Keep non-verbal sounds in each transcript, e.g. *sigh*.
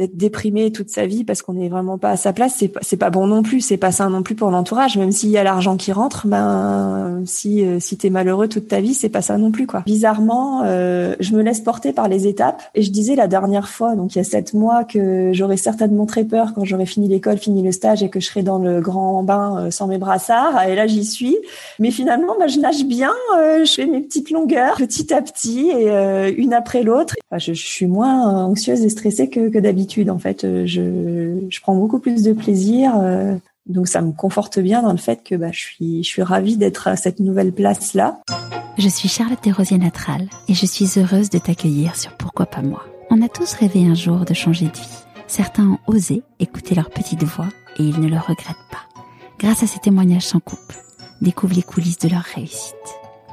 d'être déprimé toute sa vie parce qu'on n'est vraiment pas à sa place, c'est pas, c'est pas bon non plus, c'est pas ça non plus pour l'entourage. Même s'il y a l'argent qui rentre, ben si euh, si t'es malheureux toute ta vie, c'est pas ça non plus quoi. Bizarrement, euh, je me laisse porter par les étapes et je disais la dernière fois, donc il y a sept mois, que j'aurais certainement très peur quand j'aurais fini l'école, fini le stage et que je serais dans le grand bain euh, sans mes brassards. Et là j'y suis, mais finalement, ben, je nage bien, je fais mes petites longueurs petit à petit et une après l'autre. je, je, suis moins anxieuse et stressée que, que d'habitude en fait. Euh, je, je prends beaucoup plus de plaisir. Euh, donc ça me conforte bien dans le fait que bah, je suis, je suis ravie d'être à cette nouvelle place-là. Je suis Charlotte Desrosiers Natral et je suis heureuse de t'accueillir sur Pourquoi pas moi. On a tous rêvé un jour de changer de vie. Certains ont osé écouter leur petite voix et ils ne le regrettent pas. Grâce à ces témoignages sans coupe, découvre les coulisses de leur réussite.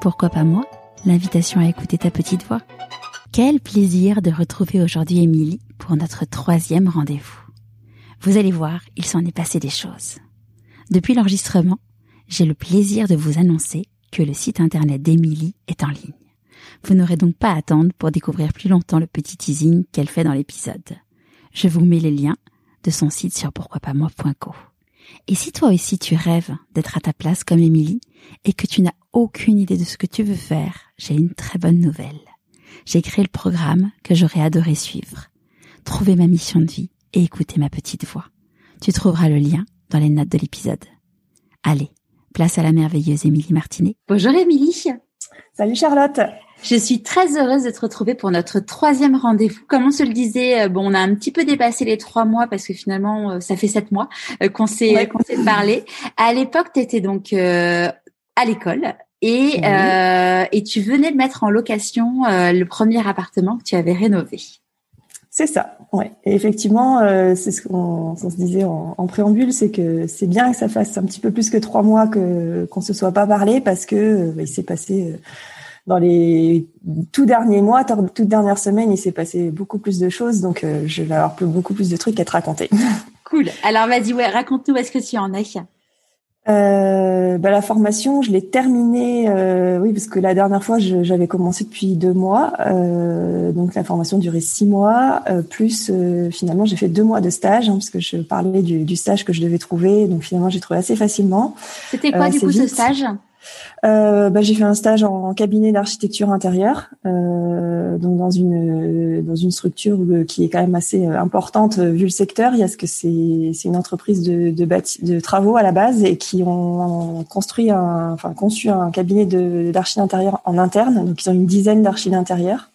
Pourquoi pas moi? L'invitation à écouter ta petite voix. Quel plaisir de retrouver aujourd'hui Émilie pour notre troisième rendez-vous. Vous allez voir, il s'en est passé des choses. Depuis l'enregistrement, j'ai le plaisir de vous annoncer que le site internet d'Émilie est en ligne. Vous n'aurez donc pas à attendre pour découvrir plus longtemps le petit teasing qu'elle fait dans l'épisode. Je vous mets les liens de son site sur pourquoipasmoi.co. Et si toi aussi tu rêves d'être à ta place comme Émilie et que tu n'as aucune idée de ce que tu veux faire, j'ai une très bonne nouvelle. J'ai créé le programme que j'aurais adoré suivre trouver ma mission de vie et écouter ma petite voix. Tu trouveras le lien dans les notes de l'épisode. Allez, place à la merveilleuse Émilie Martinet. Bonjour Émilie. Salut Charlotte. Je suis très heureuse de te retrouver pour notre troisième rendez-vous. Comme on se le disait, euh, bon, on a un petit peu dépassé les trois mois parce que finalement, euh, ça fait sept mois euh, qu'on s'est qu'on s'est parlé. À l'époque, tu étais donc à l'école et et tu venais de mettre en location le premier appartement que tu avais rénové. C'est ça, ouais. Et effectivement, euh, c'est ce qu'on se disait en, préambule, c'est que c'est bien que ça fasse un petit peu plus que trois mois que qu'on se soit pas parlé parce que euh, il s'est passé euh, dans les tout derniers mois, toute dernière semaine, il s'est passé beaucoup plus de choses, donc je vais avoir beaucoup plus de trucs à te raconter. Cool. Alors vas-y, ouais, raconte-nous est-ce que tu en es? Euh, bah, la formation, je l'ai terminée, euh, oui, parce que la dernière fois, j'avais commencé depuis deux mois. Euh, donc la formation durait six mois, euh, plus euh, finalement j'ai fait deux mois de stage, hein, parce que je parlais du, du, stage que je devais trouver. Donc finalement j'ai trouvé assez facilement. C'était quoi du coup ce stage? Euh, bah, j'ai fait un stage en, cabinet d'architecture intérieure, euh, donc dans une dans une structure euh, qui est quand même assez euh, importante vu le secteur. Il y a ce que c'est c'est une entreprise de de, de travaux à la base et qui ont construit un enfin conçu un cabinet d'archi d'intérieur en interne. Donc ils ont une dizaine d'archi d'intérieur.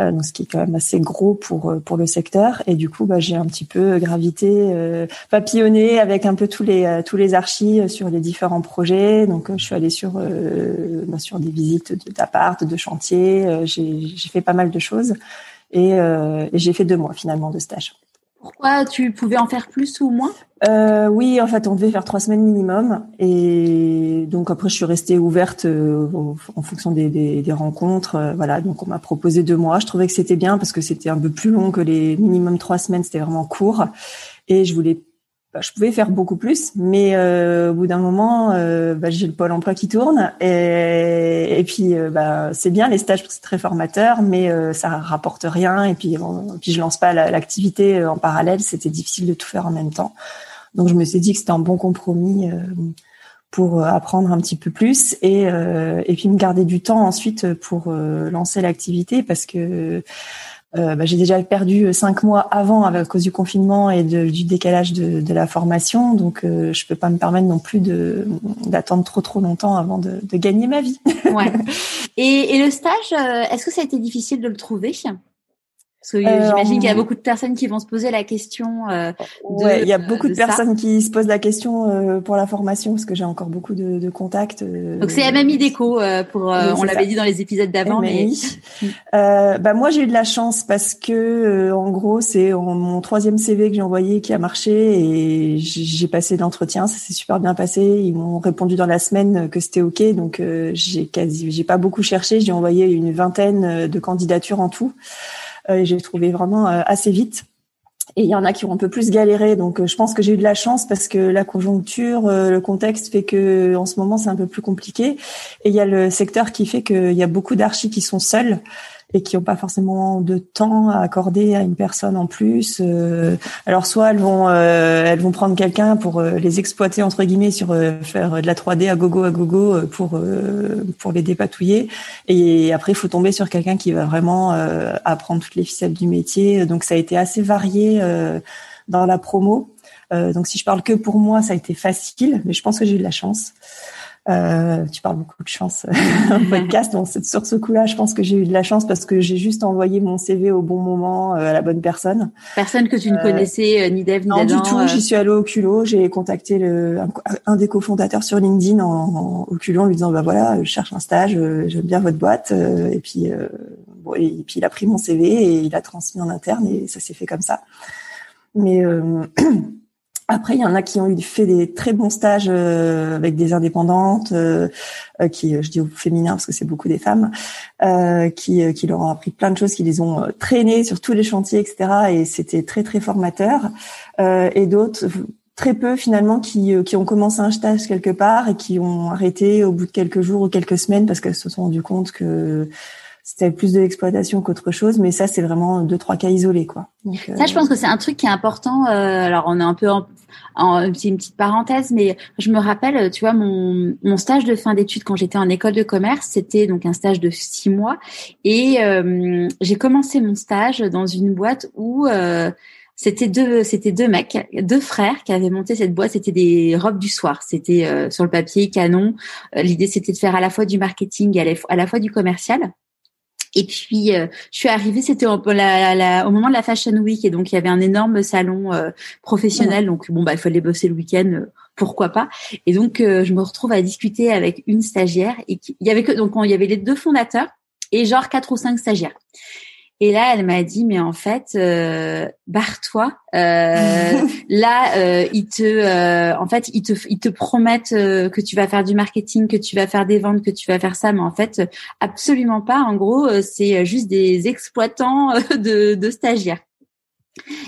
Euh, donc ce qui est quand même assez gros pour euh, pour le secteur. Et du coup, bah, j'ai un petit peu gravité, euh, papillonné avec un peu tous les tous les archis sur les différents projets. Donc je suis allée sur bah, sur des visites d'appart, de chantier. j'ai fait pas mal de choses et, et j'ai fait deux mois finalement de stage. Pourquoi tu pouvais en faire plus ou moins? Euh, Oui, en fait, on devait faire trois semaines minimum, et donc après, je suis restée ouverte euh, en fonction des, des, des rencontres. Euh, voilà, donc on m'a proposé deux mois. Je trouvais que c'était bien parce que c'était un peu plus long que les minimum trois semaines. C'était vraiment court, et je voulais bah, je pouvais faire beaucoup plus, mais euh, au bout d'un moment, euh, bah, j'ai le pôle emploi qui tourne et, et puis euh, bah, c'est bien les stages c'est très formateur, mais euh, ça rapporte rien et puis, puis je lance pas l'activité en parallèle, c'était difficile de tout faire en même temps. Donc je me suis dit que c'était un bon compromis pour apprendre un petit peu plus et et puis me garder du temps ensuite pour lancer l'activité parce que euh, bah, j'ai déjà perdu euh, cinq mois avant à cause du confinement et du décalage de, de, la formation, donc euh, je peux pas me permettre non plus de d'attendre trop trop longtemps avant de, de gagner ma vie. ouais. *laughs* Et, et le stage, euh, est-ce que ça a été difficile de le trouver? Parce que euh, j'imagine qu'il y a beaucoup de personnes qui vont se poser la question. Euh, ouais, il y a beaucoup de, personnes qui se posent la question euh, pour la formation parce que j'ai encore beaucoup de, de contacts. Euh, Donc c'est MMI Déco pour. on l'avait dit dans les épisodes d'avant, mais. *laughs* bah moi j'ai eu de la chance parce que en gros c'est mon troisième CV que j'ai envoyé qui a marché et j'ai passé l'entretien, ça s'est super bien passé. Ils m'ont répondu dans la semaine que c'était ok, donc j'ai quasi, j'ai pas beaucoup cherché, j'ai envoyé une vingtaine de candidatures en tout. Euh, j'ai trouvé vraiment euh, assez vite. Et il y en a qui ont un peu plus galéré, donc euh, je pense que j'ai eu de la chance parce que la conjoncture, le contexte fait que en ce moment c'est un peu plus compliqué. Et il y a le secteur qui fait qu'il y a beaucoup d'archis qui sont seuls et qui n'ont pas forcément de temps à accorder à une personne en plus. Euh, alors soit elles vont euh, elles vont prendre quelqu'un pour euh, les exploiter entre guillemets sur faire de la 3D à gogo à gogo pour pour les dépatouiller et après il faut tomber sur quelqu'un qui va vraiment apprendre toutes les ficelles du métier. Donc ça a été assez varié dans la promo. donc si je parle que pour moi, ça a été facile, mais je pense que j'ai eu de la chance. Euh, tu parles beaucoup de chance en podcast. Sur ce coup-là, je pense que j'ai eu de la chance parce que j'ai juste envoyé mon CV au bon moment euh, à la bonne personne. Personne que tu ne euh, connaissais ni Dev ni Non du tout. J'y suis allée au culot. J'ai contacté le, un, des cofondateurs sur LinkedIn en, au culot en lui disant bah voilà, je cherche un stage, j'aime bien votre boîte. et puis bon, et, puis il a pris mon CV et il a transmis en interne et ça s'est fait comme ça. Mais *clears throat* Après, il y en a qui ont fait des très bons stages euh, avec des indépendantes, euh, euh, qui, je dis au féminin parce que c'est beaucoup des femmes, qui, qui leur ont appris plein de choses, qui les ont traînés sur tous les chantiers, etc. Et c'était très très formateur. et d'autres très peu finalement qui, qui ont commencé un stage quelque part et qui ont arrêté au bout de quelques jours ou quelques semaines parce qu'elles se sont rendues compte que c'était plus de l'exploitation qu'autre chose, mais ça c'est vraiment deux trois cas isolés quoi. ça, je pense que c'est un truc qui est important. Euh, alors on est un peu en, en une petite parenthèse, mais je me rappelle, tu vois, mon, mon stage de fin d'études quand j'étais en école de commerce, c'était donc un stage de six mois, et euh, j'ai commencé mon stage dans une boîte où euh, c'était deux, c'était deux mecs, deux frères qui avaient monté cette boîte. C'était des robes du soir. C'était euh, sur le papier canon. L'idée, c'était de faire à la fois du marketing et à la fois du commercial. Et puis, euh, je suis arrivée, c'était au, moment de la Fashion Week, et donc il y avait un énorme salon euh, professionnel. Donc bon, bah il fallait bosser le week-end, euh, pourquoi pas. Et donc je me retrouve à discuter avec une stagiaire, et il y avait que donc il y avait les deux fondateurs et genre quatre ou cinq stagiaires. Et là, elle m'a dit, mais en fait, euh, barre-toi. Euh, *laughs* là, euh, ils te, euh, en fait, ils te, ils te promettent euh, que tu vas faire du marketing, que tu vas faire des ventes, que tu vas faire ça, mais en fait, absolument pas. En gros, c'est juste des exploitants de, de stagiaires.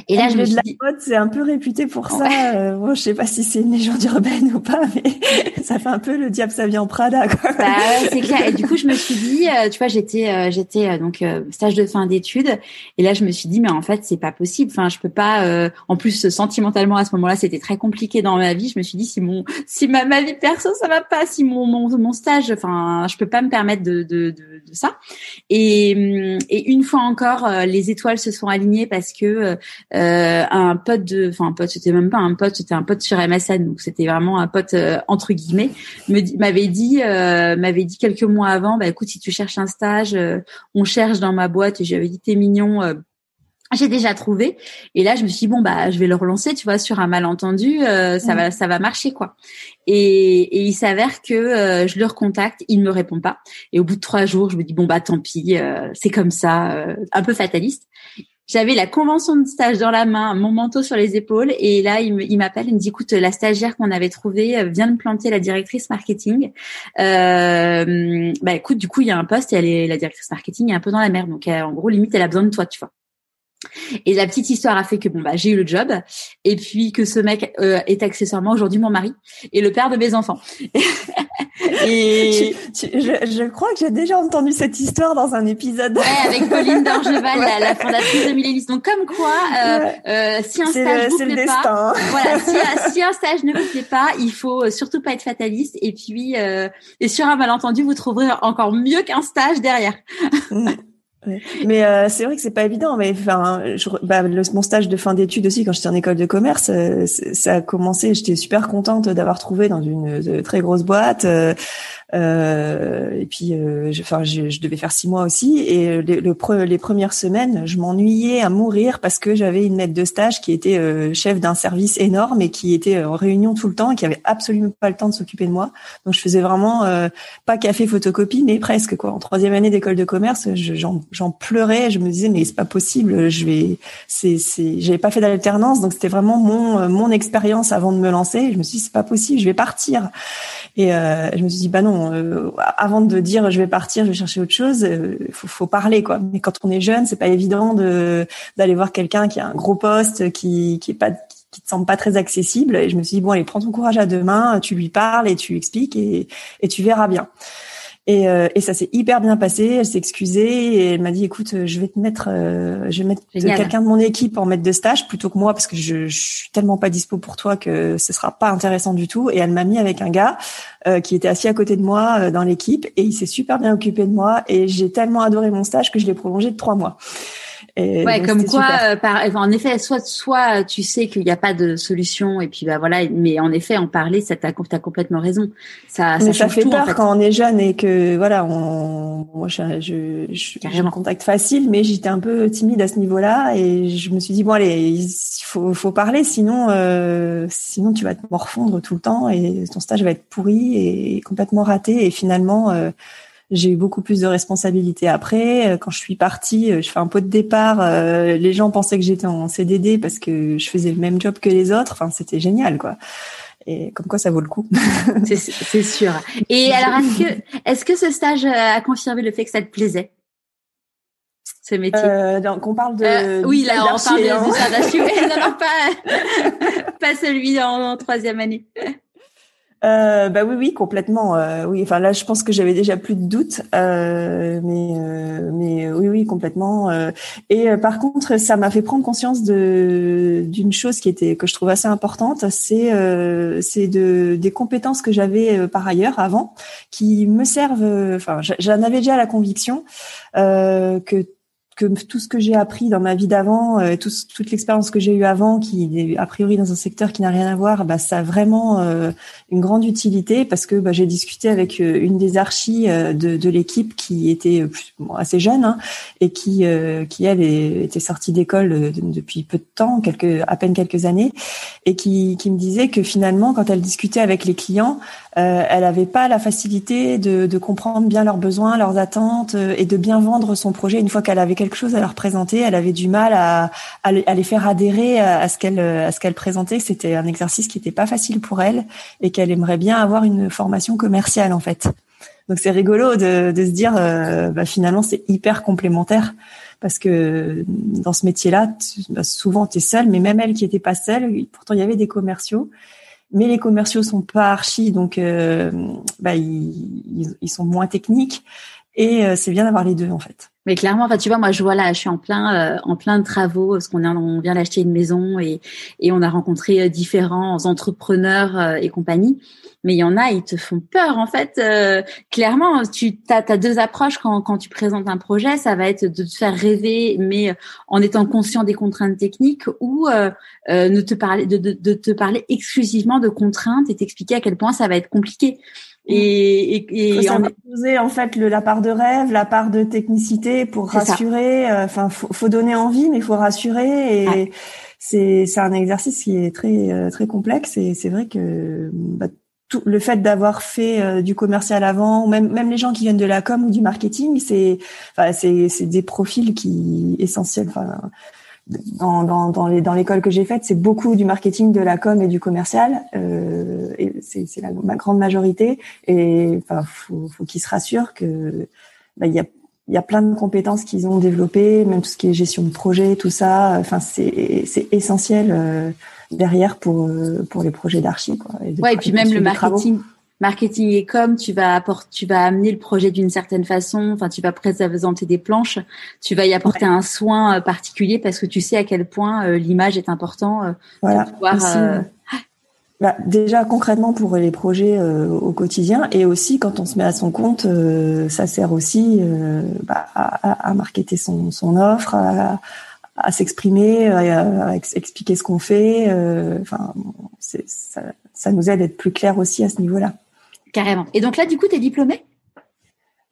Et là, je me de la mode, c'est un peu réputé pour ça. Euh, bon, je sais pas si c'est une légende urbaine ou pas, mais *laughs* ça fait un peu le diable ça vient en Prada. Quoi. Bah c'est clair. Et du coup, je me suis dit, euh, tu vois, j'étais, euh, j'étais euh, donc stage de fin d'études, et là, je me suis dit, mais en fait, c'est pas possible. Enfin, je peux pas. en plus, sentimentalement, à ce moment-là, c'était très compliqué dans ma vie. Je me suis dit, si mon, si ma, ma vie perso, ça va pas, si mon, mon, mon stage, enfin, je peux pas me permettre de, de, de, de ça. Et, et une fois encore, les étoiles se sont alignées parce que euh, un pote de, enfin un pote, c'était même pas un pote, c'était un pote sur MSN, donc c'était vraiment un pote euh, entre guillemets, m'avait dit, euh, m'avait dit quelques mois avant, bah écoute, si tu cherches un stage, on cherche dans ma boîte, et j'avais dit t'es mignon. j'ai déjà trouvé et là je me suis dit bon bah je vais le relancer tu vois sur un malentendu ça mmh. va ça va marcher quoi et, et il s'avère que je le recontacte il ne me répond pas et au bout de trois jours je me dis bon bah tant pis c'est comme ça un peu fataliste j'avais la convention de stage dans la main, mon manteau sur les épaules, et là il m'appelle, il me dit écoute, la stagiaire qu'on avait trouvée euh, vient de planter la directrice marketing. Euh, bah écoute, du coup il y a un poste et la directrice marketing est un peu dans la merde, donc euh, en gros limite elle a besoin de toi, tu vois. Et la petite histoire a fait que bon bah j'ai eu le job et puis que ce mec euh, est accessoirement aujourd'hui mon mari et le père de mes enfants. *laughs* et je, je, crois que j'ai déjà entendu cette histoire dans un épisode. Ouais, avec Pauline d'Orgeval, *laughs* la, fondatrice de Millénis. Donc comme quoi, euh, euh, si un stage ne vous plaît pas, voilà, *laughs* si, si, un stage ne vous plaît pas, il faut surtout pas être fataliste et puis et sur un malentendu, vous trouverez encore mieux qu'un stage derrière. Mais euh, c'est vrai que c'est pas évident. Mais enfin, bah, mon stage de fin d'études aussi, quand j'étais en école de commerce, euh, ça a commencé. J'étais super contente d'avoir trouvé dans une très grosse boîte. Euh, et puis, euh, je, enfin, je, je, devais faire six mois aussi. Et le, le les premières semaines, je m'ennuyais à mourir parce que j'avais une maître de stage qui était euh, chef d'un service énorme et qui était en réunion tout le temps et qui avait absolument pas le temps de s'occuper de moi. Donc, je faisais vraiment pas café photocopie, mais presque quoi. En troisième année d'école de commerce, j'en pleurais. Je me disais mais c'est pas possible. Je vais, c'est, j'avais pas fait d'alternance, donc c'était vraiment mon mon expérience avant de me lancer. Je me suis dit c'est pas possible, je vais partir. Et je me suis dit bah non euh, avant de dire je vais partir, je vais chercher autre chose, euh, faut, parler quoi. Mais quand on est jeune, c'est pas évident de d'aller voir quelqu'un qui a un gros poste, qui qui est te semble pas très accessible. Et je me suis dit bon allez, prends ton courage à deux mains, tu lui parles et tu expliques et et tu verras bien. Et, euh, et ça s'est hyper bien passé. Elle s'est excusée et elle m'a dit écoute, je vais te mettre, euh, je vais mettre quelqu'un de mon équipe en maître de stage plutôt que moi parce que je, je, suis tellement pas dispo pour toi que ce sera pas intéressant du tout. Et elle m'a mis avec un gars euh, qui était assis à côté de moi dans l'équipe et il s'est super bien occupé de moi et j'ai tellement adoré mon stage que je l'ai prolongé de trois mois. Et ouais, comme quoi, euh, par, en effet, soit soit tu sais qu'il n'y a pas de solution et puis bah voilà, mais en effet, en parler, ça t'as as complètement raison. Ça, ça, ça fait peur quand on est jeune et que voilà, on, moi je, je, je, contact facile, mais j'étais un peu timide à ce niveau-là et je me suis dit bon allez, il faut faut parler, sinon euh, sinon tu vas te morfondre tout le temps et ton stage va être pourri et complètement raté et finalement euh, j'ai eu beaucoup plus de responsabilités après. Euh, quand je suis partie, euh, je fais un pot de départ. Euh, les gens pensaient que j'étais en CDD parce que je faisais le même job que les autres. Enfin, c'était génial, quoi. Et comme quoi, ça vaut le coup. *laughs* c'est sûr. Et *laughs* alors, est-ce que, est-ce que ce stage a confirmé le fait que ça te plaisait ce métier? Euh, Donc, on parle de. oui, là, on parle de, hein. non, *laughs* pas, pas celui en, en troisième année euh, bah oui, oui, complètement. Euh, oui, enfin là, je pense que j'avais déjà plus de doutes, euh, mais euh, mais oui, oui, complètement. Euh. et par contre, ça m'a fait prendre conscience de d'une chose qui était que je trouve assez importante, c'est c'est de des compétences que j'avais par ailleurs avant, qui me servent. Enfin, j'en avais déjà la conviction que que tout ce que j'ai appris dans ma vie d'avant, euh, tout, toute l'expérience que j'ai eue avant, qui est a priori dans un secteur qui n'a rien à voir, bah, ça a vraiment euh, une grande utilité parce que bah, j'ai discuté avec euh, une des archis de, de l'équipe qui était assez jeune hein, et qui, qui elle était sortie d'école depuis peu de temps, quelques, à peine quelques années, et qui, qui me disait que finalement, quand elle discutait avec les clients, elle n'avait pas la facilité de, de comprendre bien leurs besoins, leurs attentes et de bien vendre son projet une fois qu'elle avait quelque chose à leur présenter. Elle avait du mal à, à, les faire adhérer à ce qu'elle présentait. C'était un exercice qui n'était pas facile pour elle et qu'elle aimerait bien avoir une formation commerciale en fait. Donc c'est rigolo de, de se dire euh, bah, finalement c'est hyper complémentaire parce que dans ce métier-là, bah, souvent tu es seule, mais même elle qui était pas seule, pourtant il y avait des commerciaux, mais les commerciaux sont pas archi, donc euh, bah, ils, ils, sont moins techniques et euh, c'est bien d'avoir les deux en fait. Mais clairement, enfin, tu vois, moi, je vois là, je suis en plein, euh, en plein de travaux, parce qu'on on vient d'acheter une maison et, et on a rencontré euh, différents entrepreneurs euh, et compagnie. Mais il y en a, ils te font peur, en fait. clairement, tu as, as, deux approches quand, quand tu présentes un projet. Ça va être de te faire rêver, mais en étant conscient des contraintes techniques, ou ne te parler, de, de, de te parler exclusivement de contraintes et t'expliquer à quel point ça va être compliqué. Et, et, et on poser en fait le, la part de rêve, la part de technicité pour rassurer. Euh, enfin, faut, faut, donner envie, mais il faut rassurer. Et c'est c'est un exercice qui est très euh, très complexe. Et c'est vrai que bah, le fait d'avoir fait euh, du commercial avant, ou même même les gens qui viennent de la com ou du marketing, c'est enfin, c'est c'est des profils qui essentiels. Enfin, dans, dans, dans, les, dans l'école que j'ai faite, c'est beaucoup du marketing, de la com et du commercial. Euh, et c'est, la grande majorité. Et enfin, faut, faut qu'ils se rassurent que bah, il y a il y a plein de compétences qu'ils ont développées, même tout ce qui est gestion de projet, tout ça. Enfin, c'est c'est essentiel euh, derrière pour euh, pour les projets d'archi. Ouais, et puis même le marketing marketing et com, tu vas apporter, tu vas amener le projet d'une certaine façon. Enfin, tu vas présenter des planches, tu vas y apporter un soin euh, particulier parce que tu sais à quel point euh, l'image est important euh, voilà. pouvoir. bah, déjà concrètement pour les projets au quotidien et aussi quand on se met à son compte, ça sert aussi bah, à, à, marketer son, son offre, à, à s'exprimer, à, expliquer ce qu'on fait. Enfin, ça, ça nous aide à être plus clair aussi à ce niveau-là. Carrément. Et donc là, du coup, tu es diplômée?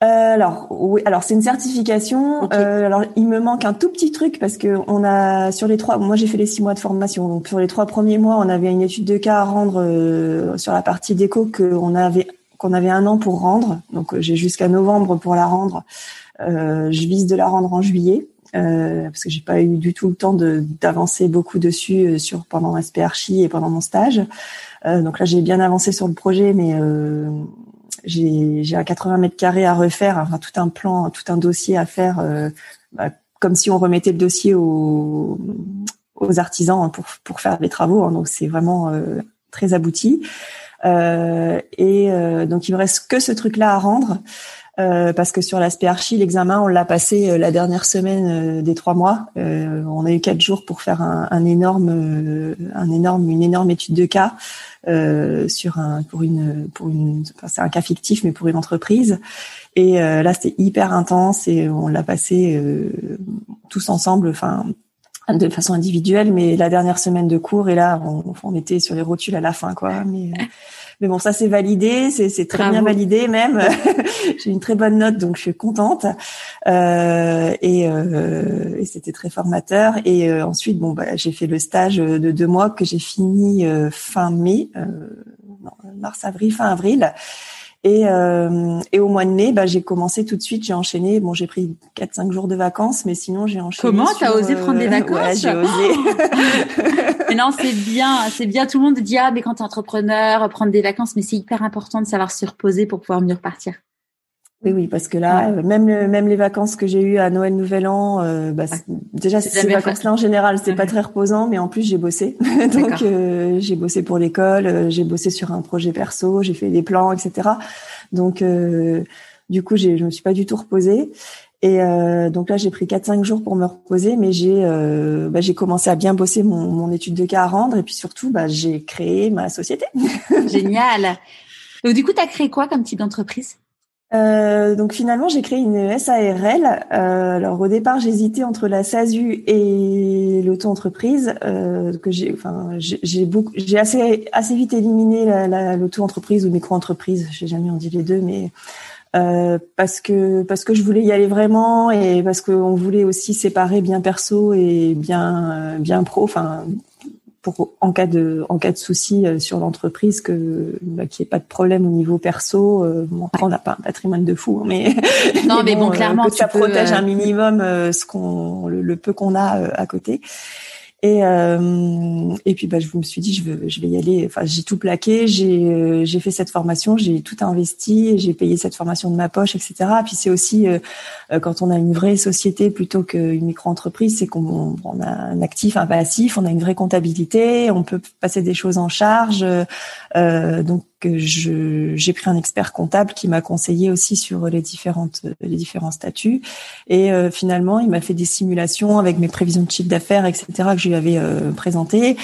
Euh, alors oui, alors c'est une certification. Euh, alors il me manque un tout petit truc parce que on a sur les trois, moi j'ai fait les six mois de formation, donc sur les trois premiers mois on avait une étude de cas à rendre euh, sur la partie déco qu'on avait qu'on avait un an pour rendre, donc j'ai jusqu'à novembre pour la rendre. je vise de la rendre en juillet. Parce que j'ai pas eu du tout le temps d'avancer beaucoup dessus sur pendant SP Archi et pendant mon stage. donc là j'ai bien avancé sur le projet, mais j'ai un 80 mètres carrés à refaire, enfin tout un plan, tout un dossier à faire, euh, bah, comme si on remettait le dossier aux, aux artisans pour pour faire les travaux. Hein, donc c'est vraiment euh, très abouti. Euh, et euh, donc il me reste que ce truc-là à rendre. Euh, parce que sur l'aspect archi, l'examen, on l'a passé la dernière semaine des trois mois. on a eu quatre jours pour faire un, un énorme, un énorme, une énorme étude de cas. Euh, sur un pour une pour une enfin, c'est un cas fictif mais pour une entreprise et euh, là c'était hyper intense et on l'a passé euh, tous ensemble enfin de façon individuelle mais la dernière semaine de cours et là on, on était sur les rotules à la fin quoi mais mais bon, ça c'est validé, c'est très bien validé même. *laughs* J'ai une très bonne note, donc je suis contente. Euh, et, euh, et c'était très formateur. Et euh, ensuite, bon, bah, j'ai fait le stage de deux mois que j'ai fini euh, fin mai, euh, non, mars, avril, fin avril. Et, euh, et au mois de mai, bah, j'ai commencé tout de suite, j'ai enchaîné. Bon, j'ai pris 4-5 jours de vacances, mais sinon j'ai enchaîné. Comment t'as osé prendre des vacances Ouais, j'ai osé. *laughs* mais non, c'est bien, c'est bien. Tout le monde dit ah, mais quand t'es entrepreneur, prendre des vacances, mais c'est hyper important de savoir se reposer pour pouvoir mieux repartir. Oui, oui, parce que là, euh, même même les vacances que j'ai eues à Noël, Nouvel An, euh, bah, déjà ces vacances-là en général, c'était pas très reposant, mais en plus j'ai bossé. *laughs* Donc euh, j'ai bossé pour l'école, j'ai bossé sur un projet perso, j'ai fait des plans, etc. Donc du coup, je me suis pas du tout reposée. Et donc là, j'ai pris 4-5 jours pour me reposer, mais j'ai bah, j'ai commencé à bien bosser mon, mon étude de cas à rendre, et puis surtout, bah, j'ai créé ma société. *laughs* Génial. Donc du coup, tu as créé quoi comme type d'entreprise? Euh, donc finalement, j'ai créé une SARL. Euh, alors au départ, j'hésitais entre la SASU et l'auto-entreprise. Euh, que j'ai, enfin, j'ai beaucoup, j'ai assez assez vite éliminé la, l'auto-entreprise ou micro-entreprise. J'ai jamais en dit les deux, mais euh, parce que parce que je voulais y aller vraiment et parce qu'on voulait aussi séparer bien perso et bien bien pro. Enfin, pour en cas de en cas de souci euh, sur l'entreprise que bah, qu'il n'y ait pas de problème au niveau perso euh, bon, on n'a pas un patrimoine de fou hein, mais non *laughs* mais, bon, euh, clairement que ça protège un minimum ce qu'on le, peu qu'on a à côté et, euh, et puis bah, je me suis dit, je, veux, je vais y aller. Enfin, j'ai tout plaqué, j'ai, euh, j'ai fait cette formation, j'ai tout investi, j'ai payé cette formation de ma poche, etc. Puis c'est aussi euh, euh, quand on a une vraie société plutôt qu'une micro-entreprise, c'est qu'on on a un actif, un passif, on a une vraie comptabilité, on peut passer des choses en charge. Euh, donc je, j'ai pris un expert comptable qui m'a conseillé aussi sur les différentes les différents statuts. Et euh, finalement il m'a fait des simulations avec mes prévisions de chiffre d'affaires etc que je lui avais euh, présentées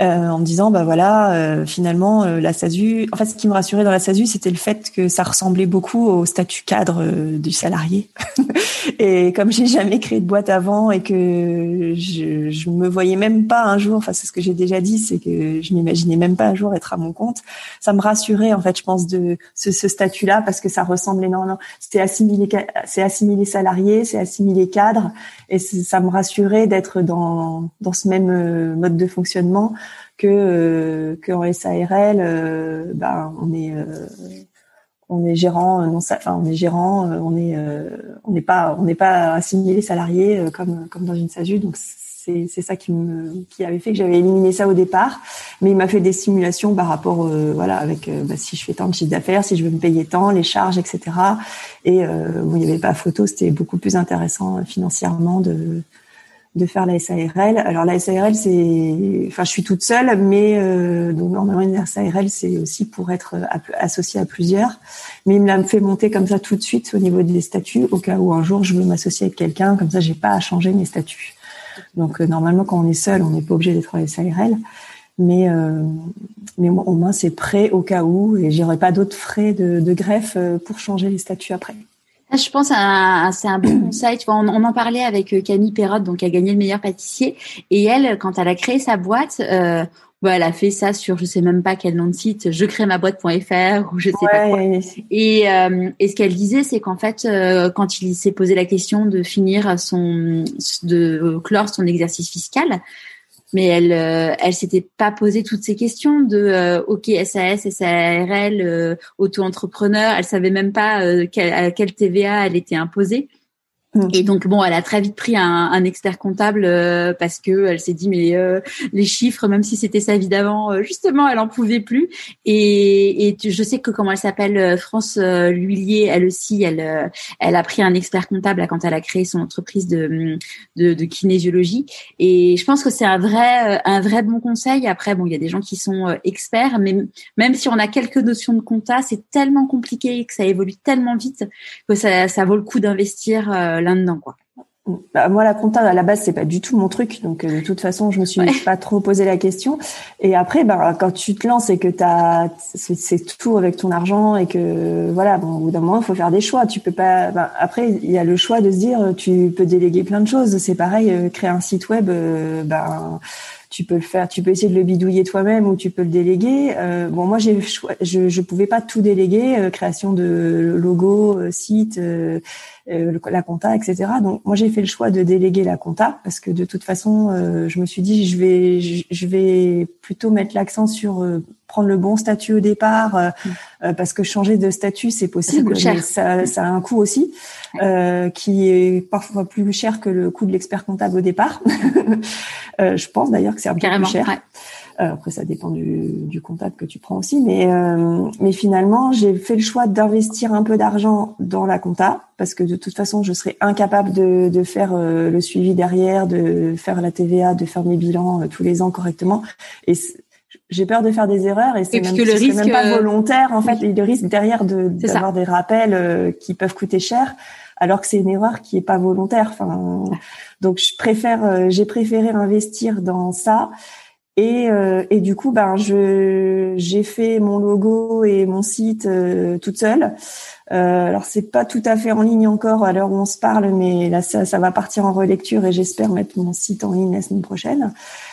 euh, en me disant bah voilà euh, finalement euh, la SASU en fait ce qui me rassurait dans la SASU c'était le fait que ça ressemblait beaucoup au statut cadre du salarié. *laughs* Et comme j'ai jamais créé de boîte avant et que je, je me voyais même pas un jour enfin c'est ce que j'ai déjà dit c'est que je m'imaginais même pas un jour être à mon compte ça me rassurait en fait je pense de ce, ce statut là parce que ça ressemble énormément. C'est assimilé c'est assimilé salarié c'est assimilé cadre et ça me rassurait d'être dans dans ce même mode de fonctionnement que euh, que en SARL, euh, ben on est euh, on est gérant non enfin on est gérant on est on n'est pas on n'est pas assimilé salarié comme comme dans une SASU donc c'est ça qui me qui avait fait que j'avais éliminé ça au départ. Mais il m'a fait des simulations par rapport voilà avec bah, si je fais tant de chiffre d'affaires si je veux me payer tant les charges etc et où il n'y avait pas photo c'était beaucoup plus intéressant financièrement de de faire la SARL. Alors la SARL, c'est, enfin, je suis toute seule, mais euh, donc normalement une SARL, c'est aussi pour être associé à plusieurs. Mais il me l'a fait monter comme ça tout de suite au niveau des statuts, au cas où un jour je veux m'associer avec quelqu'un, comme ça j'ai pas à changer mes statuts. Donc euh, normalement quand on est seul, on n'est pas obligé d'être en SARL. Mais mais au moins c'est prêt au cas où et j'aurai pas d'autres frais de, de greffe pour changer les statuts après. Ah, je pense que c'est un bon *clears throat* conseil. Tu vois, on, en parlait avec Camille Perrotte, donc qui a gagné le meilleur pâtissier. Et elle, quand elle a créé sa boîte, euh, bah, elle a fait ça sur je sais même pas quel nom de site, je crée ma boîte.fr ou je sais pas quoi. Et, euh, et ce qu'elle disait, c'est qu'en fait, euh, quand il s'est posé la question de finir son, de clore son exercice fiscal, mais elle, euh, elle s'était pas posé toutes ces questions de euh, OK SAS, SARL, euh, auto-entrepreneur. Elle savait même pas euh, à quelle TVA elle était imposée. Mm. Et donc bon, elle a très vite pris un, un expert comptable euh, parce que elle s'est dit mais euh, les chiffres, même si c'était sa vie d'avant, euh, justement, elle en pouvait plus. Et, et je sais que comment elle s'appelle, France Lhuillier, elle aussi, elle elle a pris un expert comptable quand elle a créé son entreprise de, de, de kinésiologie. Et je pense que c'est un vrai un vrai bon conseil. Après bon, il y a des gens qui sont experts, mais même si on a quelques notions de compta, c'est tellement compliqué que ça évolue tellement vite que ça ça vaut le coup d'investir là-dedans, quoi. Bah, moi, la compta à la base, c'est pas du tout mon truc, donc euh, de toute façon, je me suis pas trop posé la question. Et après, bah, quand tu te lances et que t'as, c'est tout avec ton argent et que voilà, bon, au bout d'un moment, il faut faire des choix. Tu peux pas. Bah, après, il y a le choix de se dire, tu peux déléguer plein de choses. C'est pareil, euh, créer un site web, euh, ben tu peux le faire, tu peux essayer de le bidouiller toi-même ou tu peux le déléguer. Euh, bon, moi, j'ai je je pouvais pas tout déléguer, euh, création de logo, euh, site, euh, la compta, etc. Donc, moi, j'ai fait le choix de déléguer la compta parce que de toute façon, je me suis dit, je vais je, vais plutôt mettre l'accent sur prendre le bon statut au départ mmh. parce que changer de statut c'est possible, mais ça, ça a un coût aussi. Euh, qui est parfois plus cher que le coût de l'expert comptable au départ. *laughs* euh, je pense d'ailleurs que c'est un peu plus cher. Euh, après, ça dépend du, du, comptable que tu prends aussi, mais euh, mais finalement, j'ai fait le choix d'investir un peu d'argent dans la compta parce que de toute façon, je serais incapable de, de faire euh, le suivi derrière, de faire la TVA, de faire mes bilans tous les ans correctement. Et j'ai peur de faire des erreurs et c'est même, le risque, même pas volontaire en fait. le risque derrière de d'avoir des rappels qui peuvent coûter cher alors que c'est une erreur qui est pas volontaire. Enfin, donc je préfère, euh, j'ai préféré investir dans ça. Et, euh, et du coup, ben, je j'ai fait mon logo et mon site euh, toute seule. Euh, alors c'est pas tout à fait en ligne encore à l'heure où on se parle, mais là ça, ça va partir en relecture et j'espère mettre mon site en ligne la semaine prochaine.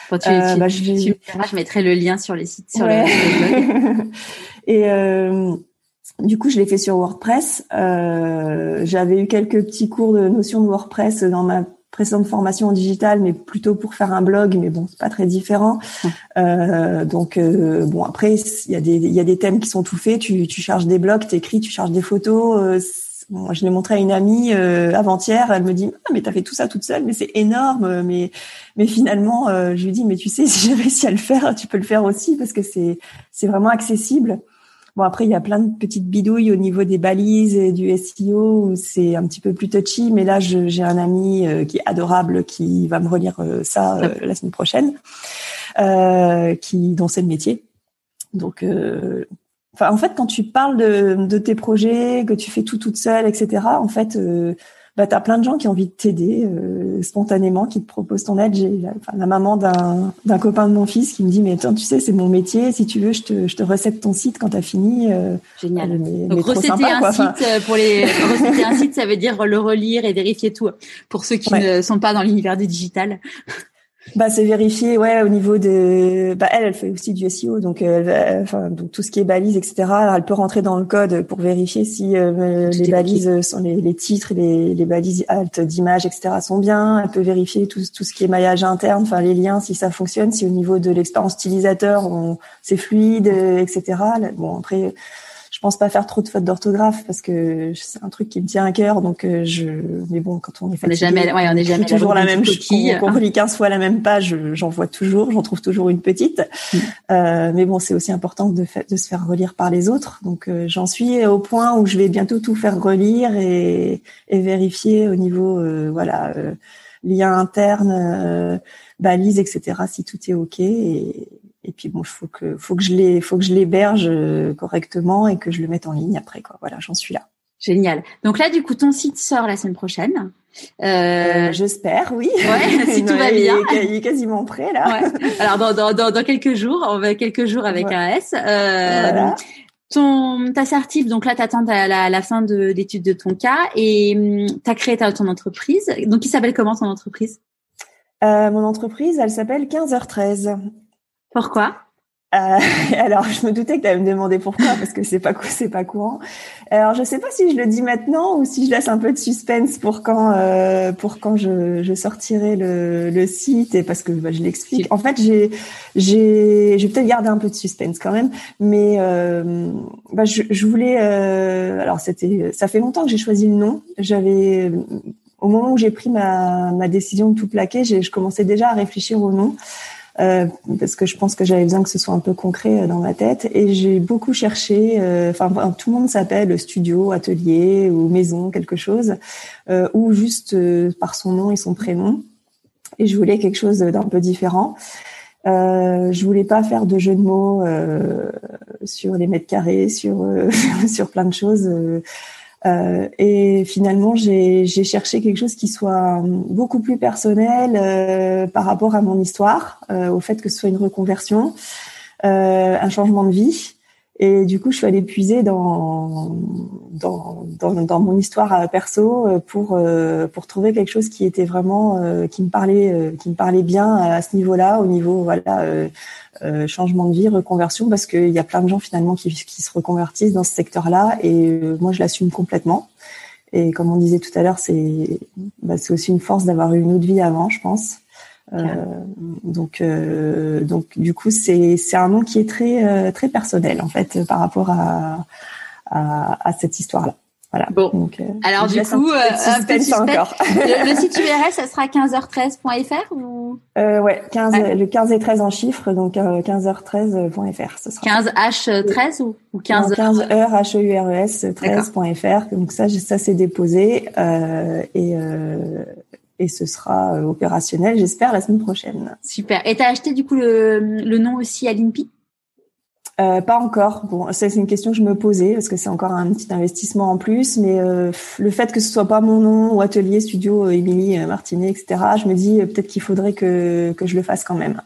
Bon, tu, euh, bah, je, je, mettrai le lien sur les sites, sur le, blog. *laughs* et du coup, je l'ai fait sur WordPress. Euh, J'avais eu quelques petits cours de notion de WordPress dans ma précédente formation en digital, mais plutôt pour faire un blog, mais bon, c'est pas très différent. Euh, donc euh, bon, après, il y a des il y a des thèmes qui sont tout faits. Tu tu charges des blogs, t'écris, tu charges des photos. Euh, moi, je l'ai montré à une amie euh, avant-hier. Elle me dit ah mais t'as fait tout ça toute seule, mais c'est énorme. Mais mais finalement, je lui dis mais tu sais *laughs* si j'ai réussi à le faire, tu peux le faire aussi parce que c'est c'est vraiment accessible. Bon après il y a plein de petites bidouilles au niveau des balises et du SEO où c'est un petit peu plus touchy, mais là j'ai un ami euh, qui est adorable qui va me relire euh, ça euh, la semaine prochaine, qui dont c'est le métier. Donc en fait quand tu parles de, de, tes projets, que tu fais tout toute seule, etc. En fait bah, tu as plein de gens qui ont envie de t'aider euh, spontanément, qui te proposent ton aide. J'ai la, maman d'un, d'un copain de mon fils qui me dit, mais attends, tu sais, c'est mon métier. Si tu veux, je te, je te recette ton site quand tu as fini. Euh, Génial. Donc, recéter un site, euh, pour les, *laughs* recéter un site, ça veut dire le relire et vérifier tout. Pour ceux qui ne sont pas dans l'univers du digital. Bah, c'est vérifié, ouais, au niveau de, bah, elle, elle fait aussi du SEO, donc, euh, enfin, donc tout ce qui est balises, etc. elle peut rentrer dans le code pour vérifier si euh, les balises sont les, les titres, les, les balises alt d'images, etc. sont bien. Elle peut vérifier tout, tout ce qui est maillage interne, enfin les liens, si ça fonctionne, si au niveau de l'expérience utilisateur, c'est fluide, etc. Bon, après pense pas faire trop de fautes d'orthographe parce que c'est un truc qui me tient à cœur. Donc euh, je, mais bon, quand on est fatigué, on est jamais, ouais, on est jamais toujours la même chose. Qu'on relit 15 fois la même page, j'en vois toujours, j'en trouve toujours une petite. Mm. Euh, mais bon, c'est aussi important de, de, se faire relire par les autres. Donc euh, j'en suis au point où je vais bientôt tout faire relire et, et vérifier au niveau, euh, voilà, euh, lien interne, balise, etc. Si tout est ok. Et, et puis bon, faut que faut que je les faut que je l'héberge euh, correctement et que je le mette en ligne après quoi. Voilà, j'en suis là. Génial. Donc là, du coup, ton site sort la semaine prochaine. Euh, euh, J'espère, oui. Ouais, *laughs* si tout va bien. Il est, quasiment prêt là. Ouais. Alors dans, dans, dans, dans, quelques jours, on va quelques jours avec un S. Euh, voilà. Ton assertif, donc là, t'attends à la, la fin de l'étude de ton cas et hum, tu as créé ta, ton entreprise. Donc, il s'appelle comment ton entreprise? Euh, Mon entreprise, elle s'appelle 15h13. Pourquoi? Euh, *laughs* alors, je me doutais que tu allais me demander pourquoi, parce que c'est pas c'est pas courant. Alors, je sais pas si je le dis maintenant ou si je laisse un peu de suspense pour quand euh, pour quand je, je sortirai le, le site et parce que bah, je l'explique. En fait, j'ai j'ai je vais peut-être garder un peu de suspense quand même, mais euh, bah, je, je voulais. Euh, alors, c'était ça fait longtemps que j'ai choisi le nom. J'avais au moment où j'ai pris ma ma décision de tout plaquer, je commençais déjà à réfléchir au nom. Euh, parce que je pense que j'avais besoin que ce soit un peu concret euh, dans ma tête. Et j'ai beaucoup cherché. Euh, enfin, tout le monde s'appelle studio, atelier ou maison, quelque chose, ou juste par son nom et son prénom. Et je voulais quelque chose d'un peu différent. Euh, je voulais pas faire de jeu de mots sur les mètres carrés, sur *laughs* sur plein de choses. Euh, et finalement, j'ai cherché quelque chose qui soit beaucoup plus personnel euh, par rapport à mon histoire, euh, au fait que ce soit une reconversion, euh, un changement de vie. Et du coup, je suis allée puiser dans dans, dans, dans mon histoire perso pour pour trouver quelque chose qui était vraiment qui me parlait qui me parlait bien à ce niveau-là, au niveau voilà euh, changement de vie, reconversion, parce qu'il y a plein de gens finalement qui, qui se reconvertissent dans ce secteur-là, et euh, moi je l'assume complètement. Et comme on disait tout à l'heure, c'est bah, c'est aussi une force d'avoir eu une autre vie avant, je pense. Euh, donc euh, donc du coup c'est c'est un nom qui est très très personnel en fait par rapport à à, à cette histoire-là. Voilà. Bon. Donc, euh, Alors du coup, un, euh, un peu encore. le, le, site *laughs* URL, ça sera 15h13.fr ou? Euh, Ouais, 15, le 15 et 13 en chiffres, donc 15h13.fr. Ce sera. 15H13 ou, ou 15 15 h H E U R E S 13.fr. Donc ça, ça c'est déposé euh, et euh, et ce sera opérationnel, j'espère, la semaine prochaine. Super. Et t'as acheté du coup le, le nom aussi à l'INPI? Euh, pas encore. Bon, ça c'est une question que je me posais parce que c'est encore un petit investissement en plus, mais euh, le fait que ce soit pas mon nom ou atelier studio euh, Émilie Martinet, etc. Je me dis peut-être qu'il faudrait que que je le fasse quand même.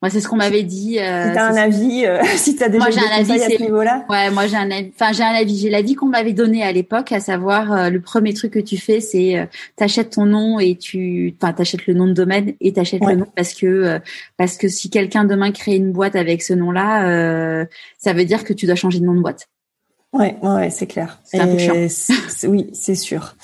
Moi, c'est ce qu'on m'avait dit. Euh, si t'as un avis, euh, *laughs* si t'as déjà moi, j'ai un avis, à ce niveau-là. Ouais, moi j'ai un avis. Enfin, j'ai un avis. J'ai l'avis qu'on m'avait donné à l'époque, à savoir euh, le premier truc que tu fais, c'est euh, t'achètes ton nom et tu, enfin, t'achètes le nom de domaine et t'achètes le nom parce que parce que si quelqu'un demain crée une boîte avec ce nom-là, ça veut dire que tu dois changer de nom de boîte. Ouais, ouais, c'est clair. C'est un peu chiant. oui, c'est sûr.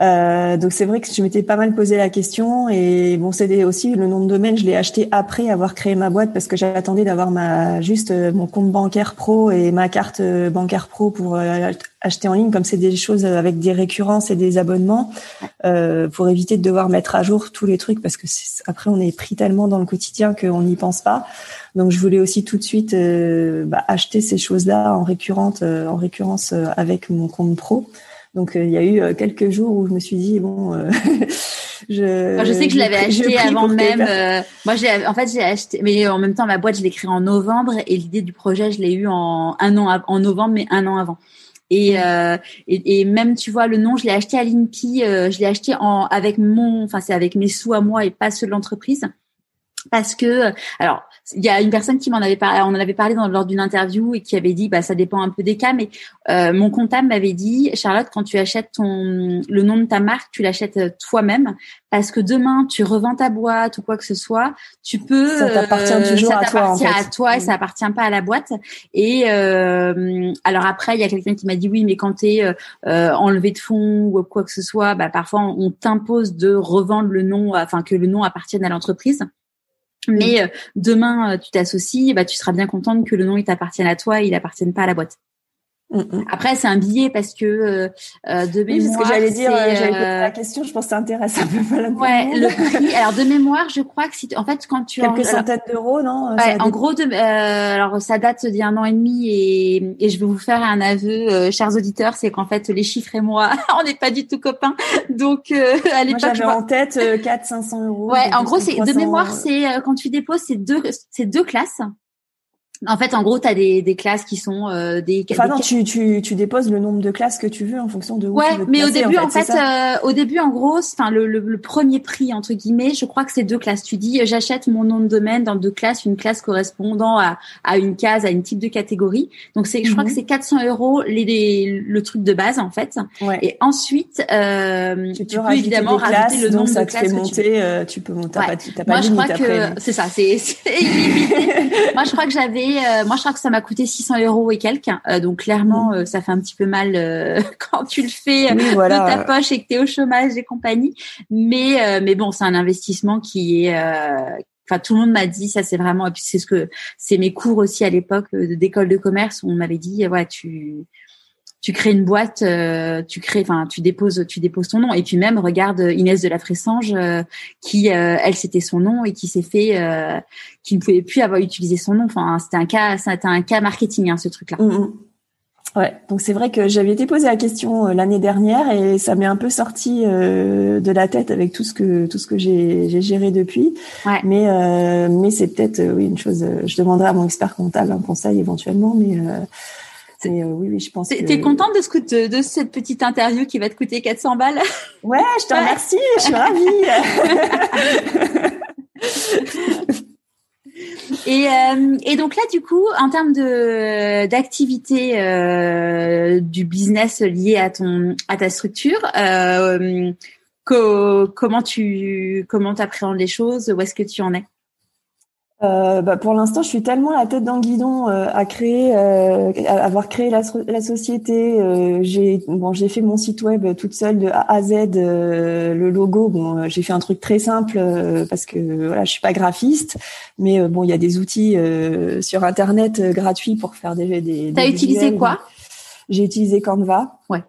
Euh, donc c'est vrai que je m'étais pas mal posé la question et bon, c'est aussi le nom de domaine, je l'ai acheté après avoir créé ma boîte parce que j'attendais d'avoir ma juste euh, mon compte bancaire pro et ma carte euh, bancaire pro pour acheter en ligne comme c'est des choses avec des récurrences et des abonnements euh, pour éviter de devoir mettre à jour tous les trucs parce que après on est pris tellement dans le quotidien qu'on n'y pense pas. Donc je voulais aussi tout de suite euh, bah, acheter ces choses-là en récurrente, euh, en récurrence avec mon compte pro. Donc il y a eu quelques jours où je me suis dit bon, *laughs* je, je sais que je l'avais acheté avant même. moi j'ai en fait j'ai acheté, mais en même temps ma boîte je l'ai créée en novembre et l'idée du projet je l'ai eu en un an en novembre mais un an avant. Et, euh, et, et, même tu vois le nom, je l'ai acheté à l'INPI, euh, je l'ai acheté en avec mon, enfin c'est avec mes sous à moi et pas ceux de l'entreprise parce que alors il y a une personne qui m'en avait parlé, on en avait parlé dans, lors d'une interview et qui avait dit bah ça dépend un peu des cas, mais euh, mon comptable m'avait dit Charlotte quand tu achètes ton le nom de ta marque, tu l'achètes euh, toi-même parce que demain tu revends ta boîte ou quoi que ce soit, tu peux ça t'appartient euh, toujours ça à toi en fait. à toi et ça appartient pas à la boîte. Et euh, alors après il y a quelqu'un qui m'a dit oui mais quand tu es euh, enlevé de fonds ou quoi que ce soit, bah parfois on t'impose de revendre le nom, enfin que le nom appartienne à l'entreprise. Mais euh, demain, euh, tu t'associes, bah, tu seras bien contente que le nom il t'appartienne à toi, et il appartienne pas à la boîte. Mm, mm. Après, c'est un billet parce que euh, euh de mémoire. Oui, ce que j'allais dire, j'allais poser la question. Je pense que ça intéresse un peu mal. Ouais, le prix. Alors de mémoire, je crois que si, en fait, quand tu quelques centaines d'euros, non ouais, En gros, de, euh, alors ça date d'il y a un an et demi et, et je vais vous faire un aveu, chers auditeurs, c'est qu'en fait les chiffres et moi, *laughs* on n'est pas du tout copains. Donc à l'époque, j'avais en tête 4 500 euros. Ouais, en gros, c'est de mémoire, c'est quand tu déposes, c'est deux, c'est deux classes. En fait, en gros, tu as des, des classes qui sont euh, des. Enfin non, tu, tu, tu déposes le nombre de classes que tu veux en fonction de où ouais, tu veux mais au début, en en fait, euh, au début, en gros, enfin le, le, le premier prix entre guillemets, je crois que c'est deux classes. Tu dis, euh, j'achète mon nom de domaine dans deux classes, une classe correspondant à, à une case, à une type de catégorie. Donc c'est, je crois Mhm. que c'est 400 euros les, les- le truc de base en fait. Ouais. Et ensuite, euh, tu tu, peux, peux évidemment rajouter classes, le nombre ça de te classes fait que tu monter. euh, tu peux monter. Ouais. pas, pas Moi, je crois que c'est ça, c'est c'est illimité. moi, je crois que j'avais, euh, moi, je crois que ça m'a coûté 600 euros et quelques. Euh, donc, clairement, euh, ça fait un petit peu mal euh, *laughs* quand tu le fais euh, Oui, de voilà. ta poche et que t'es au chômage et compagnie. Mais, euh, mais bon, c'est un investissement qui est. euh, Enfin, tout le monde m'a dit ça, c'est vraiment. Et puis c'est ce que c'est mes cours aussi à l'époque euh, d'école de commerce où on m'avait dit, ouais, tu tu crées une boîte, euh, tu crées, enfin, tu déposes, tu déposes ton nom. Et puis même, regarde Inès de la Fressange, euh, qui, euh, elle, c'était son nom et qui s'est fait, euh, qui ne pouvait plus avoir utilisé son nom. Enfin, c'était un cas, c'était un cas marketing, hein, ce truc-là. Mm, mm. Ouais, donc c'est vrai que j'avais été posé la question euh, l'année dernière et ça m'est un peu sorti euh, de la tête avec tout ce que tout ce que j'ai géré depuis. Ouais. Mais euh, mais c'est peut-être oui une chose. je demanderai à mon expert comptable un conseil éventuellement, mais euh, euh, oui oui je pense. T'es que- contente de, ce de cette petite interview qui va te coûter 400 balles? Ouais, je te remercie, je suis ravie. *laughs* Et, euh, et donc là, du coup, en termes de d'activité euh, du business lié à ton à ta structure, euh, co- comment tu comment t'appréhendes les choses? Où est-ce que tu en es? Euh, bah, pour l'instant, je suis tellement la tête dans le guidon euh, à créer, euh, à avoir créé la, so- la société. euh, j'ai bon, j'ai fait mon site web toute seule de A à Z. euh, le logo, bon, j'ai fait un truc très simple euh, parce que voilà, je suis pas graphiste, mais bon, il y a des outils euh, sur internet euh, gratuits pour faire des. des T'as des utilisé quoi? J'ai utilisé Canva. Ouais.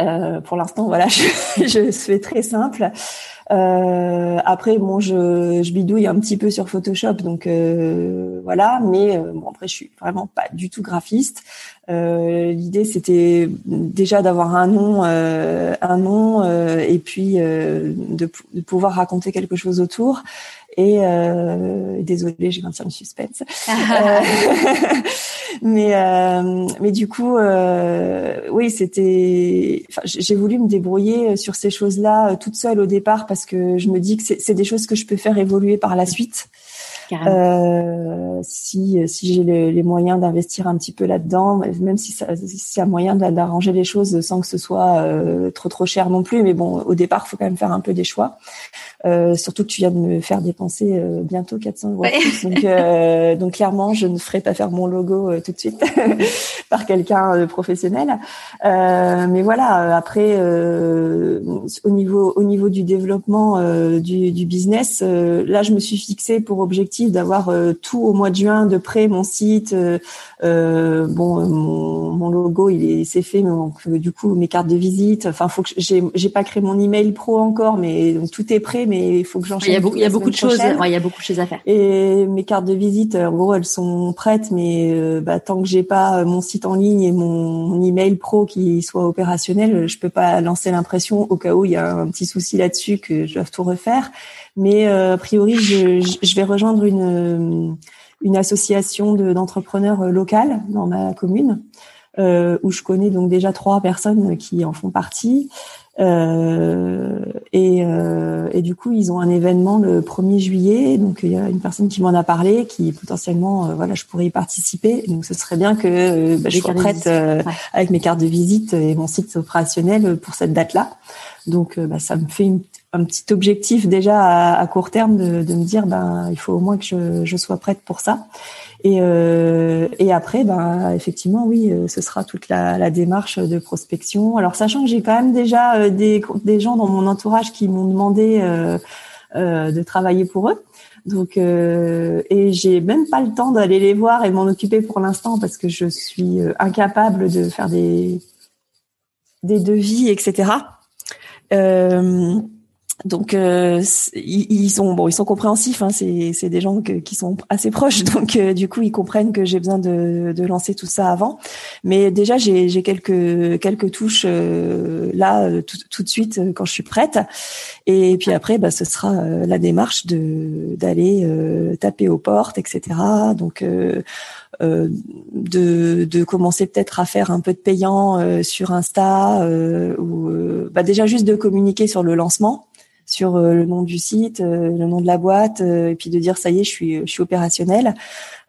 Euh, pour l'instant, voilà, *laughs* je, je fais très simple. Euh, après, bon, je, je bidouille un petit peu sur Photoshop, donc euh, voilà. Mais euh, bon, après, je suis vraiment pas du tout graphiste. Euh, L'idée, c'était déjà d'avoir un nom, euh, un nom, euh, et puis euh, de, de pouvoir raconter quelque chose autour. Et euh, désolée, j'ai maintiens le suspense. *laughs* Euh, mais euh, mais du coup, euh, oui, c'était. J'ai voulu me débrouiller sur ces choses-là euh, toute seule au départ parce que je me dis que c'est des choses que je peux faire évoluer par la suite. Euh, si si j'ai le- les moyens d'investir un petit peu là-dedans, même si ça s'il y a moyen d'a- d'arranger les choses sans que ce soit euh, trop trop cher non plus. Mais bon, au départ, il faut quand même faire un peu des choix. Euh, surtout que tu viens de me faire dépenser euh, bientôt 400 euros. Ouais. Donc, euh, *laughs* donc clairement, je ne ferai pas faire mon logo tout de suite *laughs* par quelqu'un de professionnel. Euh, mais voilà, après, euh, au niveau au niveau du développement euh, du, du business, euh, là, je me suis fixé pour objectif d'avoir euh, tout au mois de juin de près, mon site. euh, euh, bon, euh, mon, mon logo, il est c'est fait, mais donc, du coup, mes cartes de visite. Enfin, faut que j'ai j'ai pas créé mon email pro encore, mais donc, tout est prêt, mais il faut que j'enchaîne. Il y a beaucoup, il y a beaucoup de choses. Ouais, il y a beaucoup de choses à faire. Et mes cartes de visite, en gros, elles sont prêtes, mais euh, bah, tant que j'ai pas mon site en ligne et mon, mon email pro qui soit opérationnel, je peux pas lancer l'impression au cas où il y a un petit souci là-dessus que je dois tout refaire. Mais euh, a priori, je, je- vais rejoindre une une association de- d'entrepreneurs locales dans ma commune euh, où je connais donc déjà trois personnes qui en font partie. Euh, et, euh, et du coup, ils ont un événement le 1er juillet. Donc, il y a une personne qui m'en a parlé, qui potentiellement, euh, voilà, je pourrais y participer. Donc, ce serait bien que euh, bah, je sois prête euh, Ouais. avec mes cartes de visite et mon site opérationnel pour cette date-là. Donc, euh, bah, ça me fait une- un petit objectif déjà à, court terme de, de me dire, ben, il faut au moins que je, je sois prête pour ça. Et, euh, et après, ben, effectivement, oui, euh, ce sera toute la, la démarche de prospection. Alors, sachant que j'ai quand même déjà euh, des, des gens dans mon entourage qui m'ont demandé euh, euh, de travailler pour eux. Donc, euh, et j'ai même pas le temps d'aller les voir et m'en occuper pour l'instant parce que je suis incapable de faire des des devis, etc. Euh, donc euh, ils, sont bon, ils sont compréhensifs. Hein, c'est des gens qui sont assez proches, *laughs* donc euh, du coup ils comprennent que j'ai besoin de, de lancer tout ça avant. Mais déjà j'ai j'ai quelques quelques touches euh, là tout, tout, de suite quand je suis prête. Et puis après bah ce sera la démarche de d'aller taper aux portes, etc. Donc euh, de, de commencer peut-être à faire un peu de payant sur Insta ou bah déjà juste de communiquer sur le lancement sur euh, le nom du site, euh, le nom de la boîte, euh, et puis de dire ça y est, je suis, je suis opérationnel.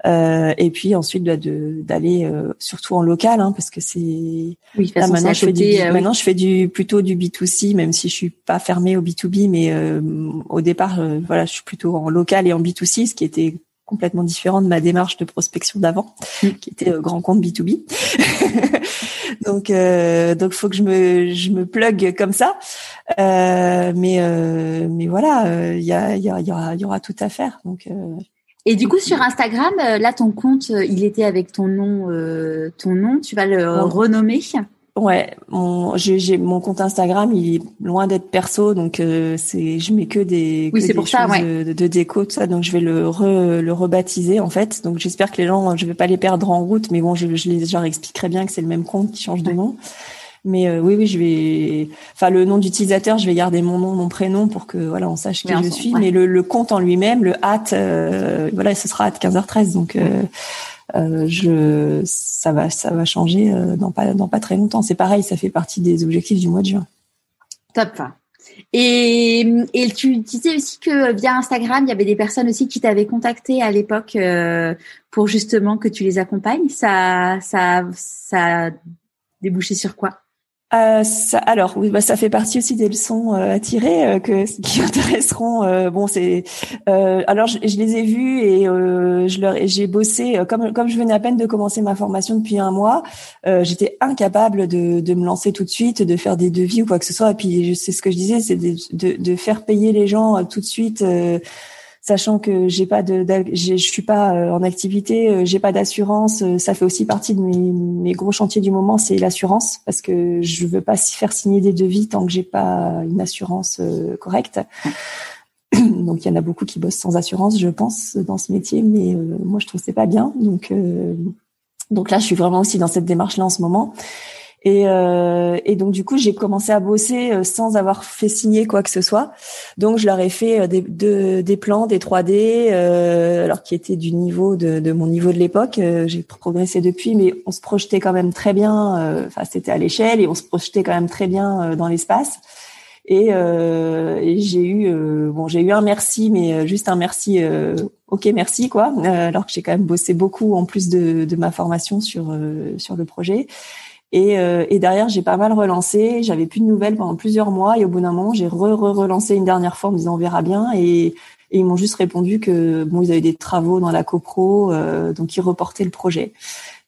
et puis ensuite bah, de d'aller surtout en local, hein, parce que c'est oui, maintenant je fais du, maintenant je fais du plutôt du B2C, même si je suis pas fermée au B2B, mais au départ, voilà, je suis plutôt en local et en B2C, ce qui était complètement différent de ma démarche de prospection d'avant, mm. qui était grand compte B2B. *laughs* donc, euh, donc, faut que je me, je me plug comme ça. Euh, mais, euh, mais voilà, il y, a, y, a, y, aura, y aura tout à faire. Donc. Et du coup, sur Instagram, là, ton compte, il était avec ton nom, ton nom. Tu vas le renommer? Ouais, mon j'ai mon compte Instagram, il est loin d'être perso, donc euh, c'est je mets que des, oui, c'est pour ça, de, de, déco tout ça, donc je vais le re, le rebaptiser en fait. Donc j'espère que les gens, je vais pas les perdre en route, mais bon, je, je les leur expliquerai bien que c'est le même compte qui change de nom. Mais euh, oui, oui, je vais, enfin le nom d'utilisateur, je vais garder mon nom, mon prénom pour que voilà, on sache qui je suis. Mais le, le, compte en lui-même, le hâte, euh, voilà, ce sera hâte 15h13, donc. Euh, je, ça va, ça va changer euh, dans pas, dans pas très longtemps. C'est pareil, ça fait partie des objectifs du mois de juin. Top. Et, et tu disais aussi que via Instagram, il y avait des personnes aussi qui t'avaient contacté à l'époque euh, pour justement que tu les accompagnes. Ça, ça, ça a débouché sur quoi? Euh, ça, alors oui, bah, ça fait partie aussi des leçons euh, à tirer euh, que *laughs* qui intéresseront. Euh, bon, c'est alors je, je, les ai vus et je leur j'ai bossé comme comme je venais à peine de commencer ma formation depuis un mois, j'étais incapable de, de me lancer tout de suite, de faire des devis ou quoi que ce soit. Et puis c'est ce que je disais, c'est de, de, de, faire payer les gens tout de suite sachant que j'ai pas de, je suis pas euh, en activité, euh, j'ai pas d'assurance. Euh, ça fait aussi partie de mes, gros chantiers du moment, c'est l'assurance parce que je veux pas faire signer des devis tant que j'ai pas une assurance correcte. *clears throat* Donc il y en a beaucoup qui bossent sans assurance, je pense, dans ce métier, mais moi je trouve c'est pas bien. Donc donc là, je suis vraiment aussi dans cette démarche-là en ce moment. Et, euh, et, donc du coup, j'ai commencé à bosser euh, sans avoir fait signer quoi que ce soit. Donc je leur ai fait euh, des, des plans, des 3D, euh, alors qui étaient du niveau de, de mon niveau de l'époque. Euh, j'ai progressé depuis, mais on se projetait quand même très bien. Enfin, c'était à l'échelle et on se projetait quand même très bien dans l'espace. Et, et j'ai eu bon, j'ai eu un merci, mais juste un merci. ok, merci quoi. alors que j'ai quand même bossé beaucoup en plus de, de ma formation sur sur le projet. Et, euh, et derrière, j'ai pas mal relancé. J'avais plus de nouvelles pendant plusieurs mois. Et au bout d'un moment, j'ai re-relancé une dernière fois en me disant on verra bien. Et, et ils m'ont juste répondu que bon, ils avaient des travaux dans la copro, euh, donc ils reportaient le projet.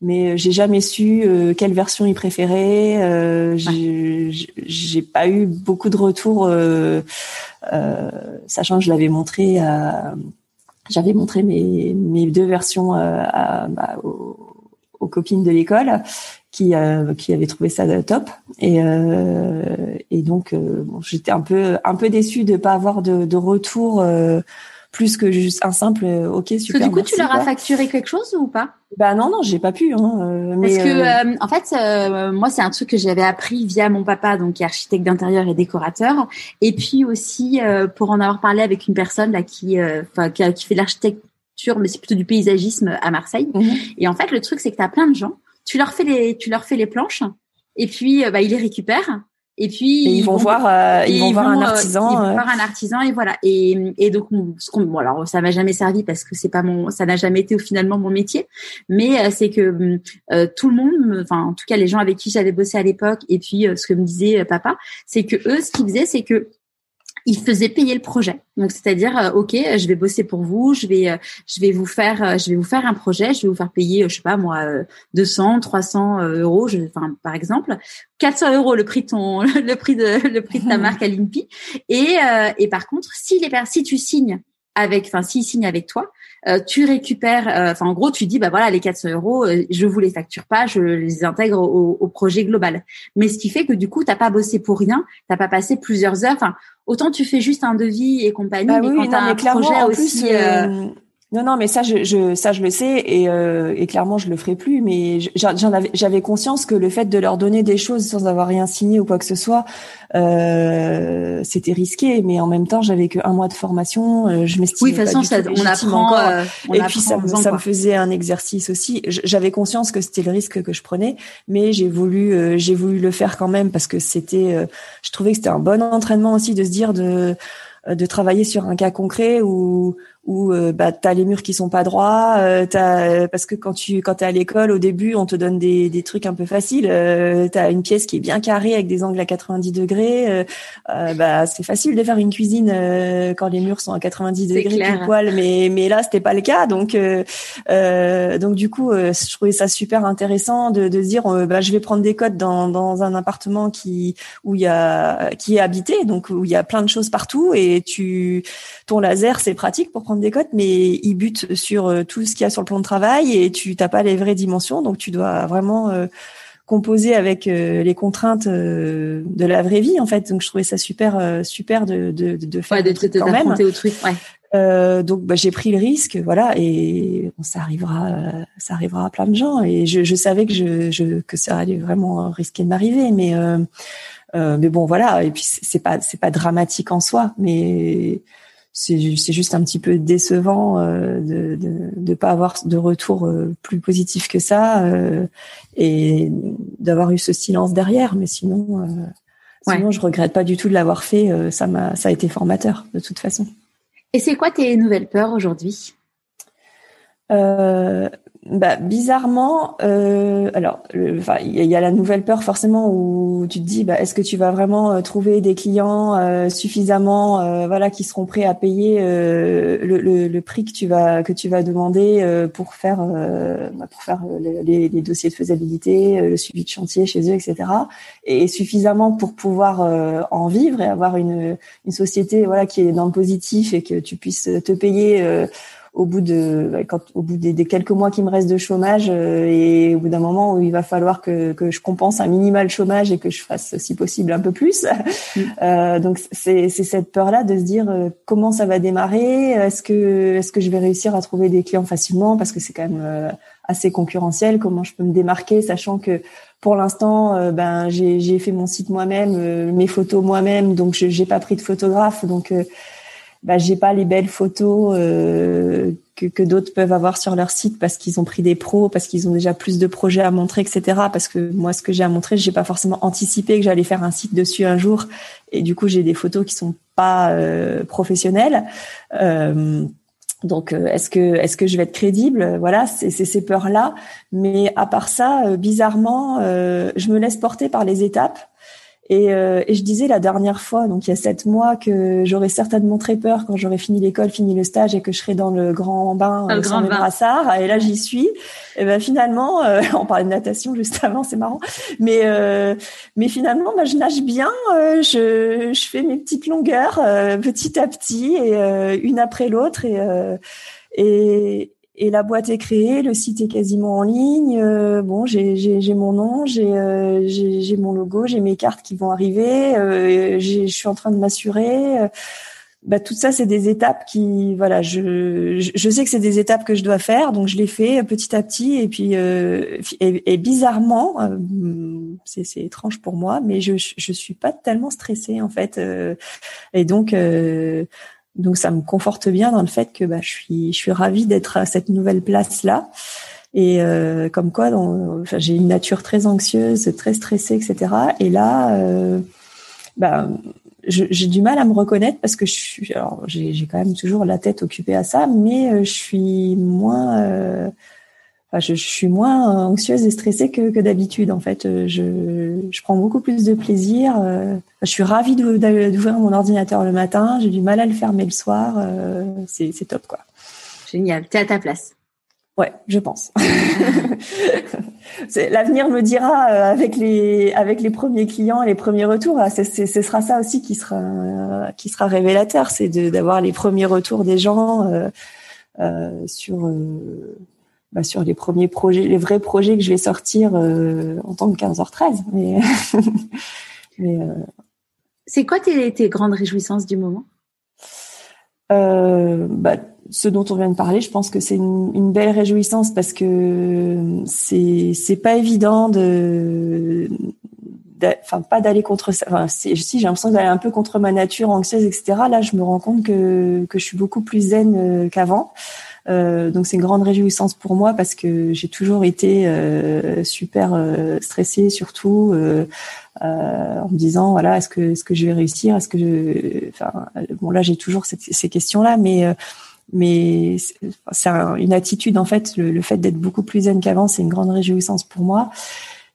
Mais euh, j'ai jamais su euh, quelle version ils préféraient. Euh, j'ai pas eu beaucoup de retours, euh, sachant que je l'avais montré j'avais montré mes, mes deux versions à, bah, aux, aux, copines de l'école qui euh, qui avait trouvé ça top et euh, et donc euh, bon, j'étais un peu un peu déçue de pas avoir de, de retour plus que juste un simple ok super. Parce que du coup tu leur as facturé quelque chose ou pas? Bah non non j'ai pas pu. Hein, mais Parce que en fait moi c'est un truc que j'avais appris via mon papa donc qui est architecte d'intérieur et décorateur et puis aussi pour en avoir parlé avec une personne là qui enfin qui, qui, fait l'architecture mais c'est plutôt du paysagisme à Marseille mhm. et en fait le truc c'est que tu as plein de gens tu leur fais les, tu leur fais les planches, et puis euh, bah, ils les récupèrent. Et puis ils, vont, voir, euh, ils vont voir un artisan. ils vont voir un artisan et voilà. Et, et donc ce qu'on, bon alors ça m'a jamais servi parce que c'est pas mon, ça n'a jamais été finalement mon métier. Mais euh, c'est que tout le monde, enfin en tout cas les gens avec qui j'avais bossé à l'époque et puis ce que me disait papa, c'est que eux ce qu'ils faisaient c'est que il faisait payer le projet. Donc c'est-à-dire euh, OK, je vais bosser pour vous, je vais euh, je vais vous faire euh, je vais vous faire un projet, je vais vous faire payer je sais pas moi 200, 300 euros, je, enfin par exemple 400 euros le prix de ton *laughs* le prix de le prix de ta *laughs* marque à l'INPI et et par contre si les si tu signes avec, enfin, s'ils signent avec toi, euh, tu récupères, euh, enfin, en gros, tu dis, bah voilà, les 400 euros, euh, je vous les facture pas, je les intègre au, au projet global. Mais ce qui fait que du coup, t'as pas bossé pour rien, t'as pas passé plusieurs heures. Enfin, autant tu fais juste un devis et compagnie, bah mais quand t'as un projet aussi. Non, non, mais ça, je, je, ça, je le sais et, euh, et clairement, je le ferai plus. Mais j'en avais, j'avais conscience que le fait de leur donner des choses sans avoir rien signé ou quoi que ce soit, euh, c'était risqué. Mais en même temps, j'avais que un mois de formation. Euh, je m'estime oui, de toute façon, ça, on apprend. Encore. Euh, et puis ça, ça me faisait un exercice aussi. J'avais conscience que c'était le risque que je prenais, mais j'ai voulu, euh, j'ai voulu le faire quand même parce que c'était, je trouvais que c'était un bon entraînement aussi de se dire de de travailler sur un cas concret où où euh, bah t'as les murs qui sont pas droits, euh, t'as parce que quand tu quand t'es à l'école au début on te donne des, des trucs un peu faciles, euh, t'as une pièce qui est bien carrée avec des angles à 90 degrés, euh, euh, bah c'est facile de faire une cuisine quand les murs sont à 90 degrés pile poil, mais mais là c'était pas le cas donc donc du coup je trouvais ça super intéressant de, de dire bah je vais prendre des codes dans dans un appartement qui où il y a qui est habité donc où il y a plein de choses partout et tu ton laser c'est pratique pour prendre des cotes, mais il bute sur euh, tout ce qu'il y a sur le plan de travail et tu n'as pas les vraies dimensions, donc tu dois vraiment euh, composer avec euh, les contraintes de la vraie vie en fait. Donc je trouvais ça super super de de, de faire des trucs quand même. Au truc, ouais. donc bah, j'ai pris le risque, voilà, et ça arrivera, ça arrivera à plein de gens. Et je, je savais que je, je, que ça allait vraiment risquer de m'arriver, mais mais bon voilà. Et puis c'est pas c'est pas dramatique en soi, mais c'est juste un petit peu décevant euh, de ne pas avoir de retour euh, plus positif que ça euh, et d'avoir eu ce silence derrière. Mais sinon, sinon je regrette pas du tout de l'avoir fait. ça m'a ça a été formateur de toute façon. Et c'est quoi tes nouvelles peurs aujourd'hui? Bah, bizarrement, euh, alors, il y, a la nouvelle peur forcément où tu te dis, bah, est-ce que tu vas vraiment euh, trouver des clients euh, suffisamment, euh, voilà, qui seront prêts à payer le, le, le, prix que tu vas que tu vas demander pour faire bah, pour faire les, les, dossiers de faisabilité, le suivi de chantier chez eux, etc. Et, suffisamment pour pouvoir en vivre et avoir une une société, voilà, qui est dans le positif et que tu puisses te payer au bout de quand au bout des, quelques mois qui me restent de chômage euh, et au bout d'un moment où il va falloir que, que je compense un minimal chômage et que je fasse si possible un peu plus. Mm. *laughs* euh, donc c'est c'est cette peur là de se dire euh, comment ça va démarrer? Est-ce que est-ce que je vais réussir à trouver des clients facilement? Parce que c'est quand même euh, assez concurrentiel. Comment je peux me démarquer sachant que pour l'instant, ben j'ai, j'ai fait mon site moi-même, mes photos moi-même, donc je j'ai pas pris de photographe, donc bah, j'ai pas les belles photos euh, que, que d'autres peuvent avoir sur leur site parce qu'ils ont pris des pros, parce qu'ils ont déjà plus de projets à montrer, etc. Parce que moi, ce que j'ai à montrer, j'ai pas forcément anticipé que j'allais faire un site dessus un jour, et du coup, j'ai des photos qui sont pas euh, professionnelles. Euh, donc, euh, est-ce que est-ce que je vais être crédible? Voilà, c'est ces peurs là. Mais à part ça, euh, bizarrement, je me laisse porter par les étapes. Et, euh, et, je disais la dernière fois, donc il y a sept mois, que j'aurais certainement très peur quand j'aurais fini l'école, fini le stage et que je serais dans le grand bain le sans grand brassard. Et là, j'y suis. Et ben finalement, euh, *laughs* on parlait de natation juste avant, c'est marrant. Mais euh, mais finalement, ben, je nage bien. Euh, je, je fais mes petites longueurs petit à petit et une après l'autre et et et la boîte est créée, le site est quasiment en ligne. Euh, bon, j'ai mon nom, euh, j'ai mon logo, j'ai mes cartes qui vont arriver. Euh, je suis en train de m'assurer. Bah, tout ça, c'est des étapes qui, voilà, je, je sais que c'est des étapes que je dois faire, donc je les fais petit à petit. Et puis, et, bizarrement, c'est étrange pour moi, mais je je suis pas tellement stressée en fait. et donc donc ça me conforte bien dans le fait que bah, je suis je suis ravie d'être à cette nouvelle place là. Et euh, comme quoi, j'ai une nature très anxieuse, très stressée, etc. Et là, euh, bah, j'ai du mal à me reconnaître parce que je suis, alors j'ai quand même toujours la tête occupée à ça, mais euh, je suis moins euh, je, suis moins anxieuse et stressée que, que d'habitude. En fait, euh, je, je, prends beaucoup plus de plaisir. Euh, je suis ravie d'ouvrir mon ordinateur le matin. J'ai du mal à le fermer le soir. Euh, c'est top, quoi. Génial. T'es à ta place. Ouais, je pense. *laughs* L'avenir me dira euh, avec les avec les premiers clients, les premiers retours. Ah, ce sera ça aussi qui sera qui sera révélateur, c'est d'avoir les premiers retours des gens euh, euh, sur euh, bah, sur les premiers projets, les vrais projets que je vais sortir euh, en tant que 15h13. Mais, *laughs* mais c'est quoi tes, tes grandes réjouissances du moment? Bah, ce dont on vient de parler, je pense que c'est une, une, belle réjouissance parce que c'est c'est pas évident de, enfin pas d'aller contre ça. Enfin, si j'ai l'impression d'aller un peu contre ma nature anxieuse, etc. Là, je me rends compte que que je suis beaucoup plus zen euh, qu'avant. Euh, donc c'est une grande réjouissance pour moi parce que j'ai toujours été euh, super euh, stressée, surtout en me disant voilà est-ce que est-ce que je vais réussir, est-ce que bon là j'ai toujours ces questions là, mais mais c'est une attitude en fait le, fait d'être beaucoup plus zen qu'avant c'est une grande réjouissance pour moi.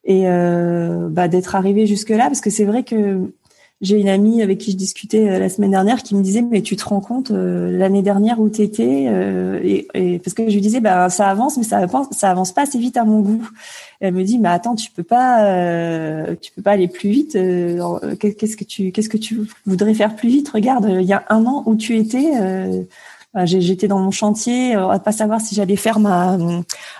Et bah, d'être arrivé jusque là parce que c'est vrai que j'ai une amie avec qui je discutais euh, la semaine dernière qui me disait mais tu te rends compte euh, l'année dernière où tu étais euh, et, et, parce que je lui disais bah ça avance mais ça avance ça avance pas assez vite à mon goût. Elle me dit mais attends tu peux pas euh, tu peux pas aller plus vite qu'est-ce que tu qu'est-ce que tu voudrais faire plus vite? Regarde il y a un an où tu étais J'étais dans mon chantier, euh, à pas savoir si j'allais faire ma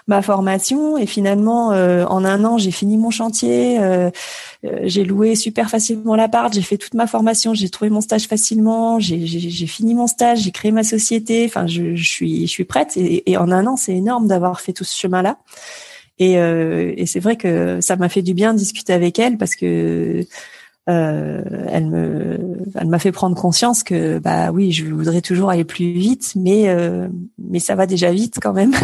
ma formation. Et finalement euh, en un an j'ai fini mon chantier, euh, j'ai loué super facilement l'appart, j'ai fait toute ma formation, j'ai trouvé mon stage facilement, j'ai fini mon stage, j'ai créé ma société, enfin je, je, suis je suis prête. Et, et en un an c'est énorme d'avoir fait tout ce chemin là. Et, et c'est vrai que ça m'a fait du bien de discuter avec elle parce que euh, elle me, elle m'a fait prendre conscience que bah oui, je voudrais toujours aller plus vite, mais euh, mais ça va déjà vite quand même. *laughs*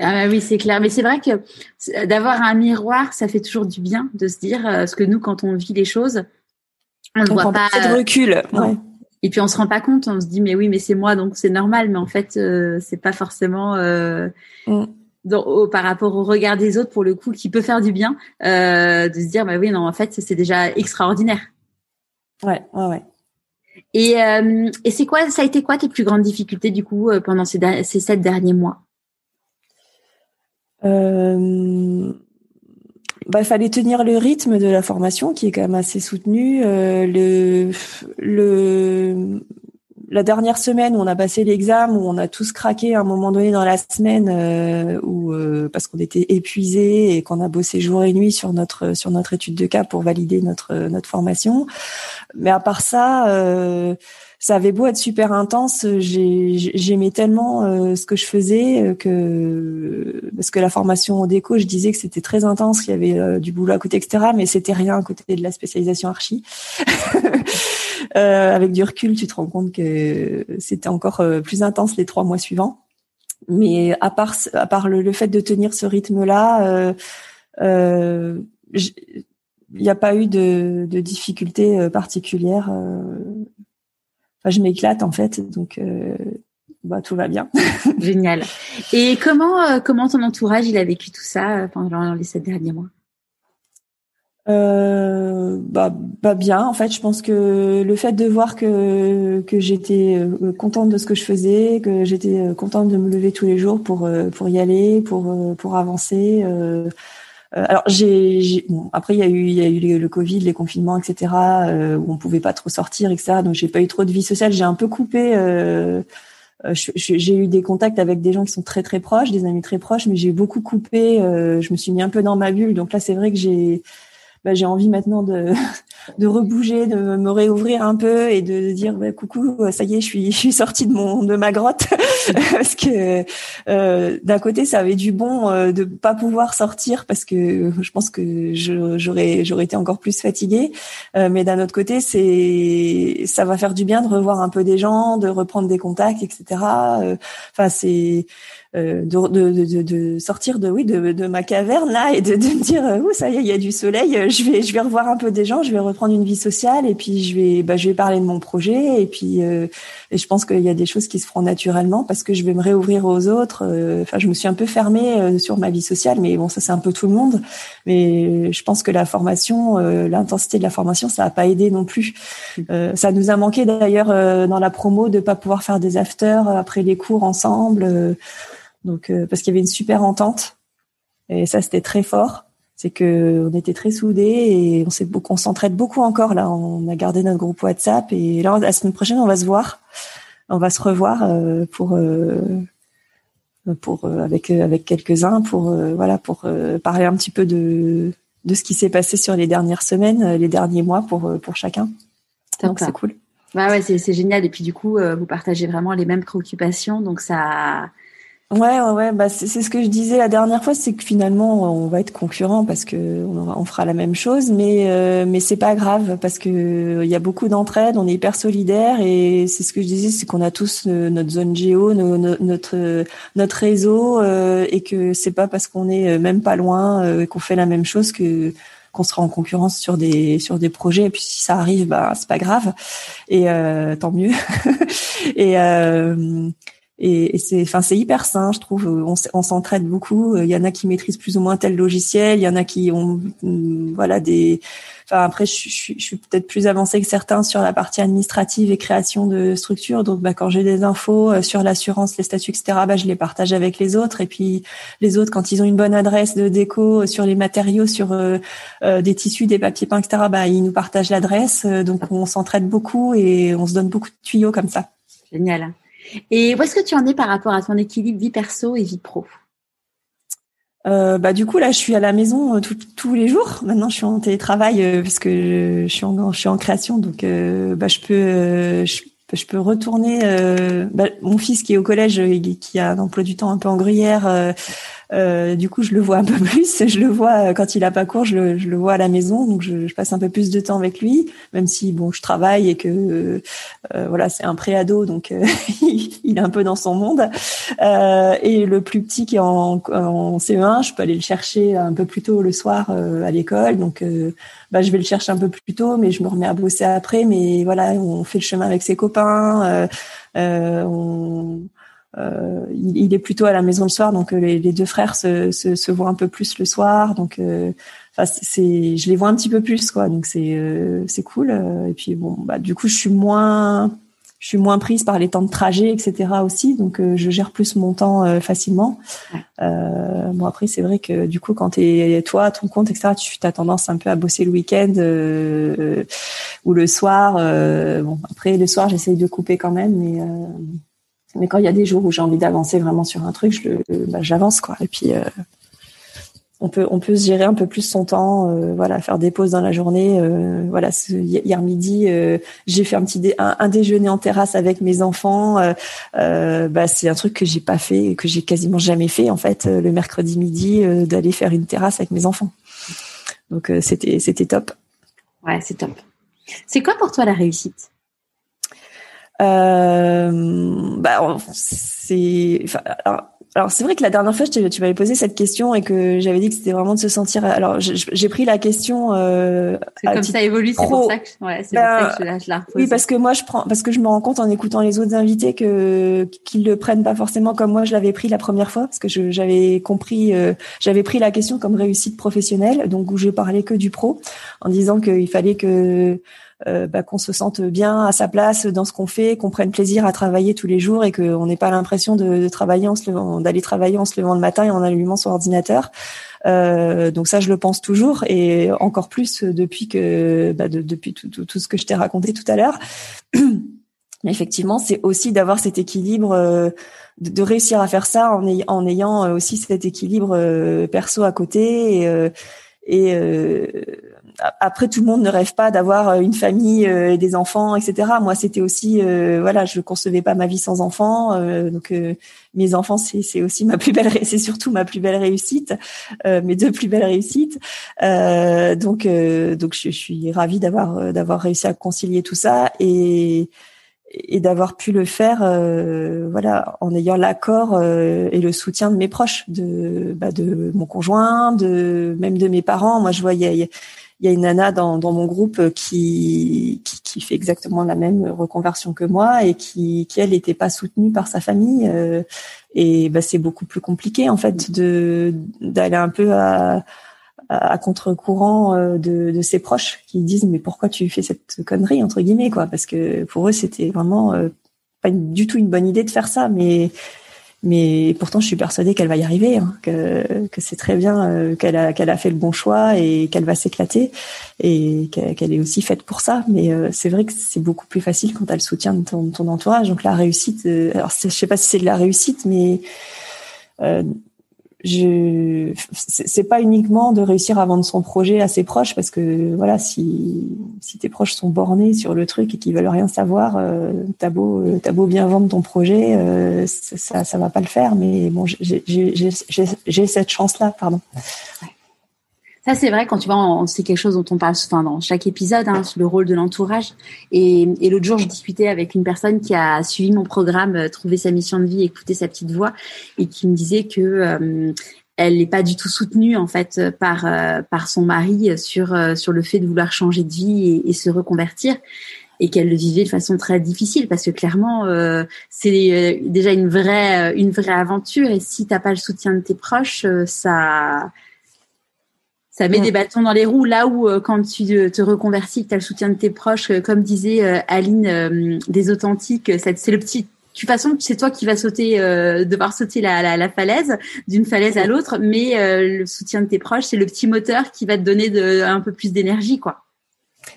Ah oui, c'est clair. Mais c'est vrai que d'avoir un miroir, ça fait toujours du bien de se dire euh, ce que nous, quand on vit les choses, on ne voit pas de recul. Ouais. Et puis on se rend pas compte. On se dit mais oui, mais c'est moi, donc c'est normal. Mais en fait, euh, c'est pas forcément. Par rapport au regard des autres, pour le coup, qui peut faire du bien, euh, de se dire, bah oui, non, en fait, c'est déjà extraordinaire. Ouais, ouais, ouais. Et, euh, et c'est quoi, ça a été quoi tes plus grandes difficultés du coup euh, pendant ces, ces sept derniers mois? Euh, bah, il fallait tenir le rythme de la formation qui est quand même assez soutenu. Euh, le, le, la dernière semaine où on a passé l'examen, où on a tous craqué à un moment donné dans la semaine, euh, où, euh, parce qu'on était épuisés et qu'on a bossé jour et nuit sur notre sur notre étude de cas pour valider notre notre formation. Mais à part ça, euh, ça avait beau être super intense, j'aimais tellement ce que je faisais que parce que la formation au déco, je disais que c'était très intense, qu'il y avait du boulot à côté, etc. Mais c'était rien à côté de la spécialisation archi. *laughs* Euh, avec du recul, tu te rends compte que c'était encore euh, plus intense les trois mois suivants. Mais à part, à part le, fait de tenir ce rythme-là, euh, il n'y a pas eu de, de difficultés particulières. Enfin, je m'éclate en fait, donc bah, tout va bien. *laughs* Génial. Et comment comment ton entourage il a vécu tout ça pendant les sept derniers mois? Euh, bah, bah bien en fait je pense que le fait de voir que que j'étais euh, contente de ce que je faisais que j'étais euh, contente de me lever tous les jours pour euh, pour y aller pour pour avancer euh, alors j'ai bon, après il y a eu il y a eu le, Covid les confinements etc où on pouvait pas trop sortir etc donc j'ai pas eu trop de vie sociale j'ai un peu coupé j'ai eu des contacts avec des gens qui sont très très proches, des amis très proches, mais j'ai beaucoup coupé. je me suis mis un peu dans ma bulle. Donc là, c'est vrai que j'ai bah, j'ai envie maintenant de, *laughs* de rebouger, de me réouvrir un peu et de dire bah, coucou, ça y est, je suis, *laughs* je suis sortie de mon de ma grotte *laughs* parce que euh, d'un côté ça avait du bon euh, de pas pouvoir sortir parce que je pense que j'aurais j'aurais été encore plus fatiguée, euh, mais d'un autre côté c'est ça va faire du bien de revoir un peu des gens, de reprendre des contacts, etc. Euh, enfin c'est euh, de, de, de, de, sortir de oui de, de ma caverne là et de, de me dire oh ça y est il y a du soleil je vais je vais revoir un peu des gens je vais reprendre une vie sociale et puis je vais bah, je vais parler de mon projet et puis euh, et je pense qu'il y a des choses qui se feront naturellement parce que je vais me réouvrir aux autres enfin je me suis un peu fermée sur ma vie sociale mais bon ça c'est un peu tout le monde mais je pense que la formation l'intensité de la formation ça a pas aidé non plus. Ça nous a manqué d'ailleurs dans la promo de pas pouvoir faire des afters après les cours ensemble Donc parce qu'il y avait une super entente et ça c'était très fort. C'est que on était très soudés et on s'est beaucoup, on s'entraide beaucoup encore là. On a gardé notre groupe WhatsApp et là la semaine prochaine on va se voir, on va se revoir pour pour avec avec quelques uns pour voilà pour parler un petit peu de de ce qui s'est passé sur les dernières semaines, les derniers mois pour pour chacun. Donc c'est cool. Bah ouais, c'est génial. Et puis du coup, euh, vous partagez vraiment les mêmes préoccupations, donc ça. Ouais, ouais. Bah c'est ce que je disais la dernière fois, c'est que finalement on va être concurrents parce que on, on fera la même chose, mais euh, mais c'est pas grave parce que il y a beaucoup d'entraide, on est hyper solidaires et c'est ce que je disais, c'est qu'on a tous euh, notre zone géo, notre notre réseau et que c'est pas parce qu'on est même pas loin et qu'on fait la même chose que qu'on sera en concurrence sur des sur des projets. Et puis si ça arrive, bah c'est pas grave. Et euh, tant mieux. *laughs* et euh, et, c'est enfin c'est hyper sain je trouve on, on s'entraide beaucoup il y en a qui maîtrisent plus ou moins tel logiciel il y en a qui ont voilà des Enfin après, je, je, je suis peut-être plus avancée que certains sur la partie administrative et création de structures. Donc, bah, quand j'ai des infos euh, sur l'assurance, les statuts, etc., bah, je les partage avec les autres. Et puis les autres, quand ils ont une bonne adresse de déco euh, sur les matériaux, sur euh, des tissus, des papiers peints, etc., bah, ils nous partagent l'adresse. donc, on s'entraide beaucoup et on se donne beaucoup de tuyaux comme ça. Génial. Et où est-ce que tu en es par rapport à ton équilibre vie perso et vie pro? Euh, bah du coup là je suis à la maison euh, tous les jours. Maintenant je suis en télétravail euh, parce que je, suis en je suis en création donc euh, bah je peux je, je, peux retourner bah, mon fils qui est au collège qui a un emploi du temps un peu en gruyère euh, du coup, je le vois un peu *laughs* plus. Je le vois euh, quand il a pas cours, je le, je le vois à la maison, donc je, je, passe un peu plus de temps avec lui, même si bon, je travaille et que euh, voilà, c'est un préado, donc *laughs* il est un peu dans son monde. et le plus petit qui est en, en, CE1, je peux aller le chercher un peu plus tôt le soir à l'école, donc bah, je vais le chercher un peu plus tôt, mais je me remets à bosser après. Mais voilà, on fait le chemin avec ses copains. on, euh, il, est plutôt à la maison le soir, donc euh, les, deux frères se, se, se, voient un peu plus le soir. Donc, euh, enfin, c'est, je les vois un petit peu plus, quoi. Donc c'est c'est cool. Et puis bon, bah du coup, je suis moins je suis moins prise par les temps de trajet, etc. aussi, donc je gère plus mon temps facilement. Euh, bon après c'est vrai que du coup quand t'es toi ton compte, etc. Tu as tendance un peu à bosser le week-end ou le soir. bon après le soir j'essaye de couper quand même, mais mais quand il y a des jours où j'ai envie d'avancer vraiment sur un truc, bah, j'avance quoi. Et puis euh, on peut se gérer un peu plus son temps, euh, voilà, faire des pauses dans la journée. Euh, voilà, hier midi, j'ai fait un petit un, déjeuner en terrasse avec mes enfants. bah c'est un truc que j'ai pas fait, que j'ai quasiment jamais fait en fait. le mercredi midi, d'aller faire une terrasse avec mes enfants. Donc c'était c'était top. Ouais, c'est top. C'est quoi pour toi la réussite? Bah, c'est. Alors, c'est vrai que la dernière fois, tu m'avais posé cette question et que j'avais dit que c'était vraiment de se sentir. Alors j'ai pris la question. Euh, comme ça évolue, c'est pour ça que, ouais, c'est pour ça que je, la repose. Oui, parce que moi je prends, parce que je me rends compte en écoutant les autres invités que qu'ils le prennent pas forcément comme moi je l'avais pris la première fois, parce que j'avais compris, euh, j'avais pris la question comme réussite professionnelle, donc où je parlais que du pro, en disant qu'il fallait que euh, bah, qu'on se sente bien à sa place dans ce qu'on fait, qu'on prenne plaisir à travailler tous les jours et qu'on n'ait pas l'impression de, travailler en se levant, d'aller travailler en se levant le matin et en allumant son ordinateur. Euh, donc ça, je le pense toujours et encore plus depuis que bah, depuis tout, tout, ce que je t'ai raconté tout à l'heure. *clears throat* Mais effectivement, c'est aussi d'avoir cet équilibre, euh, de, réussir à faire ça en, en ayant aussi cet équilibre perso à côté et, et après, tout le monde ne rêve pas d'avoir euh, une famille euh, et des enfants, etc. Moi, c'était aussi, euh, voilà, je concevais pas ma vie sans enfants. donc, mes enfants, c'est aussi ma plus belle, c'est surtout ma plus belle réussite, mes deux plus belles réussites. donc, donc, je, suis ravie d'avoir d'avoir réussi à concilier tout ça et et d'avoir pu le faire, voilà, en ayant l'accord et le soutien de mes proches, de bah, de mon conjoint, de même de mes parents. Moi, je voyais il y a une nana dans, dans mon groupe euh, qui, qui, qui fait exactement la même reconversion que moi et qui, qui elle n'était pas soutenue par sa famille euh, et bah, c'est beaucoup plus compliqué en fait de d'aller un peu à, à contre-courant euh, de, de ses proches qui disent mais pourquoi tu fais cette connerie entre guillemets quoi? Parce que pour eux c'était vraiment pas du tout une bonne idée de faire ça mais Mais pourtant, je suis persuadée qu'elle va y arriver, hein, que, c'est très bien, euh, qu'elle a, qu'elle a fait le bon choix et qu'elle va s'éclater et qu'elle est aussi faite pour ça. Mais euh, c'est vrai que c'est beaucoup plus facile quand tu as le soutien de ton, ton entourage. Donc la réussite, euh, alors je sais pas si c'est de la réussite, mais je c'est pas uniquement de réussir à vendre son projet à ses proches parce que voilà si si tes proches sont bornés sur le truc et qu'ils veulent rien savoir euh, t'as beau t'as beau bien vendre ton projet euh, ça ça va pas le faire mais bon j'ai cette chance là pardon ça, c'est vrai quand tu vois, c'est quelque chose dont on parle enfin, dans chaque épisode, hein, le rôle de l'entourage. Et, et l'autre jour, je discutais avec une personne qui a suivi mon programme, euh, trouver sa mission de vie, écouter sa petite voix, et qui me disait que euh, elle n'est pas du tout soutenue en fait par euh, par son mari sur sur le fait de vouloir changer de vie et, et se reconvertir et qu'elle le vivait de façon très difficile parce que clairement c'est déjà une vraie une vraie aventure et si t'as pas le soutien de tes proches ça ça met des bâtons dans les roues là où euh, quand tu te reconvertis, que tu as le soutien de tes proches, euh, comme disait euh, Aline des authentiques, c'est le petit de toute façon, c'est toi qui vas sauter, devoir sauter la, la, falaise d'une falaise à l'autre, mais le soutien de tes proches, c'est le petit moteur qui va te donner de, un peu plus d'énergie, quoi.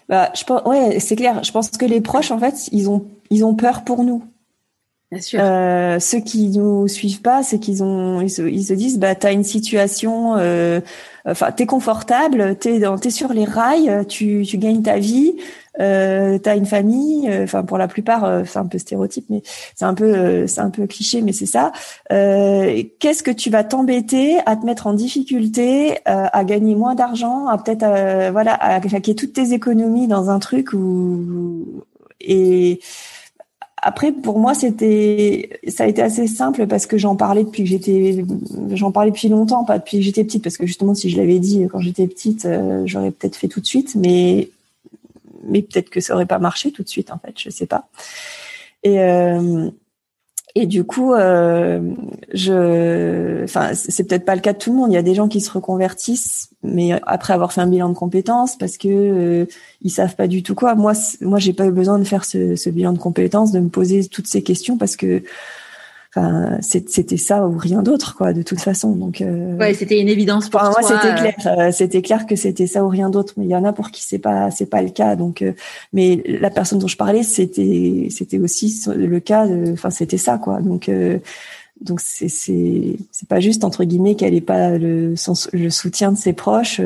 Bah, je pense, ouais, c'est clair. Je pense que les proches, en fait, ils ont, ils ont peur pour nous. Euh, ceux qui nous suivent pas, c'est qu'ils ont, ils se, ils se, disent, bah, t'as une situation, euh, enfin, t'es confortable, t'es dans, t'es sur les rails, tu, tu gagnes ta vie, euh, t'as une famille, euh, enfin, pour la plupart, euh, c'est un peu stéréotype, mais c'est un peu, c'est un peu cliché, mais c'est ça. Qu'est-ce que tu vas t'embêter à te mettre en difficulté, à gagner moins d'argent, à peut-être, voilà, à claquer toutes tes économies dans un truc où et après, pour moi, c'était, ça a été assez simple parce que j'en parlais depuis que j'étais, j'en parlais depuis longtemps, pas depuis que j'étais petite, parce que justement, si je l'avais dit quand j'étais petite, euh, j'aurais peut-être fait tout de suite, mais, mais peut-être que ça aurait pas marché tout de suite, en fait, je sais pas. Et, euh, et du coup, euh, je, enfin, c'est peut-être pas le cas de tout le monde. Il y a des gens qui se reconvertissent, mais après avoir fait un bilan de compétences, parce que euh, ils savent pas du tout quoi. Moi, moi, j'ai pas eu besoin de faire ce, ce bilan de compétences, de me poser toutes ces questions, parce que c'était ça ou rien d'autre, quoi, de toute façon. Donc, euh, ouais, c'était une évidence pour moi. C'était euh. clair, euh, c'était clair que c'était ça ou rien d'autre. Mais il y en a pour qui c'est pas, c'est pas le cas. Donc, mais la personne dont je parlais, c'était, c'était aussi le cas. Enfin, c'était ça, quoi. Donc, donc c'est c'est c'est pas juste entre guillemets qu'elle ait pas le le soutien de ses proches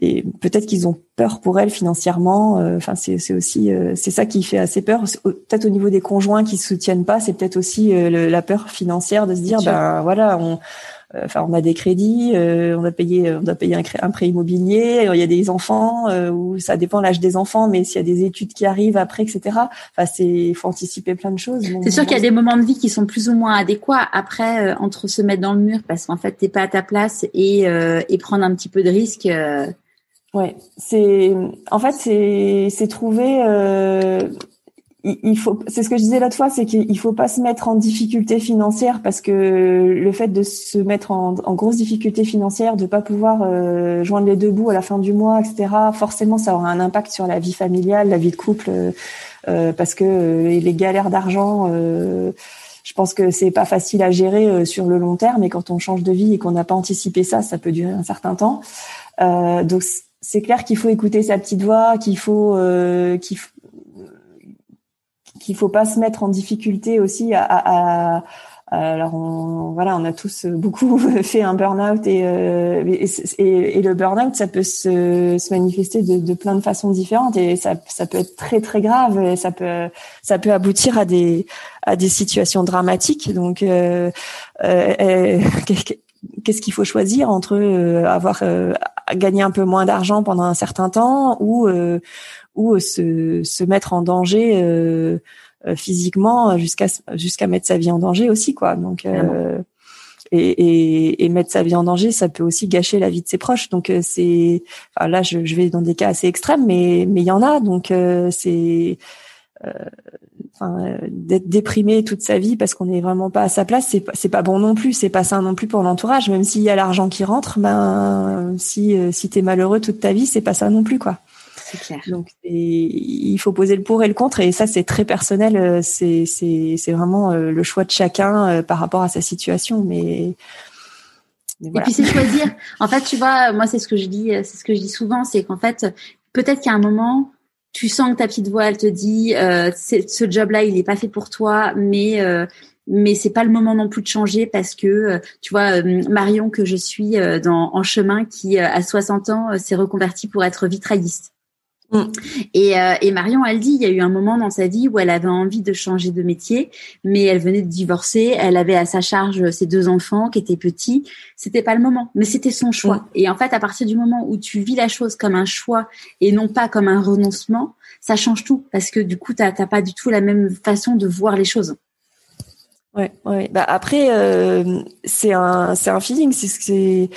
et peut-être qu'ils ont peur pour elle financièrement. Euh, enfin, c'est c'est aussi euh, c'est ça qui fait assez peur. Peut-être au niveau des conjoints qui se soutiennent pas, c'est peut-être aussi euh, la peur financière de se dire ben voilà on enfin on a des crédits, on a payé on a payé un, un, prêt immobilier, il y a des enfants ou ça dépend l'âge des enfants, mais s'il y a des études qui arrivent après, etc. Enfin c'est faut anticiper plein de choses. c'est sûr qu'il y a des moments de vie qui sont plus ou moins adéquats. Après entre se mettre dans le mur parce qu'en fait t'es pas à ta place et et prendre un petit peu de risque. Ouais, c'est en fait c'est c'est trouver euh, il, faut c'est ce que je disais l'autre fois c'est qu'il faut pas se mettre en difficulté financière parce que le fait de se mettre en, en grosse difficulté financière de pas pouvoir euh, joindre les deux bouts à la fin du mois etc forcément ça aura un impact sur la vie familiale la vie de couple euh, parce que les galères d'argent je pense que c'est pas facile à gérer sur le long terme et quand on change de vie et qu'on n'a pas anticipé ça ça peut durer un certain temps. Donc c'est clair qu'il faut écouter sa petite voix, qu'il faut euh, qu'il qu'il faut pas se mettre en difficulté aussi à, à, alors on, voilà, on a tous beaucoup *laughs* fait un burn-out et, euh, et, et, le burn-out, ça peut se, se manifester de, de, plein de façons différentes et ça, ça peut être très très grave et ça peut ça peut aboutir à des à des situations dramatiques. Donc euh, euh *laughs* qu'est-ce qu'il faut choisir entre euh, avoir euh, gagné un peu moins d'argent pendant un certain temps ou euh, ou se, se mettre en danger physiquement jusqu'à jusqu'à mettre sa vie en danger aussi quoi donc et, et, et, mettre sa vie en danger, ça peut aussi gâcher la vie de ses proches. Donc c'est, enfin, là, je, je, vais dans des cas assez extrêmes, mais mais il y en a. Donc c'est d'être déprimé toute sa vie parce qu'on n'est vraiment pas à sa place, c'est c'est pas bon non plus, c'est pas ça non plus pour l'entourage. Même s'il y a l'argent qui rentre, ben si euh, si t'es malheureux toute ta vie, c'est pas ça non plus quoi. C'est clair. Donc il faut poser le pour et le contre et ça c'est très personnel. C'est c'est c'est vraiment le choix de chacun par rapport à sa situation, mais et puis c'est choisir. En fait, tu vois, moi c'est ce que je dis, c'est ce que je dis souvent, c'est qu'en fait, peut-être qu'à un moment, tu sens que ta petite voix, elle te dit, euh, ce job-là, il n'est pas fait pour toi, mais euh, mais c'est pas le moment non plus de changer parce que euh, tu vois euh, Marion que je suis dans en chemin qui à 60 ans s'est reconvertie pour être vitrailliste. Mm. Et, euh, et, Marion, elle dit, il y a eu un moment dans sa vie où elle avait envie de changer de métier, mais elle venait de divorcer, elle avait à sa charge ses deux enfants qui étaient petits. C'était pas le moment, mais c'était son choix. Mm. Et en fait, à partir du moment où tu vis la chose comme un choix et non pas comme un renoncement, ça change tout parce que du coup, t'as pas du tout la même façon de voir les choses. Ouais, ouais. Bah après, euh, c'est un, c'est un feeling. C'est, c'est,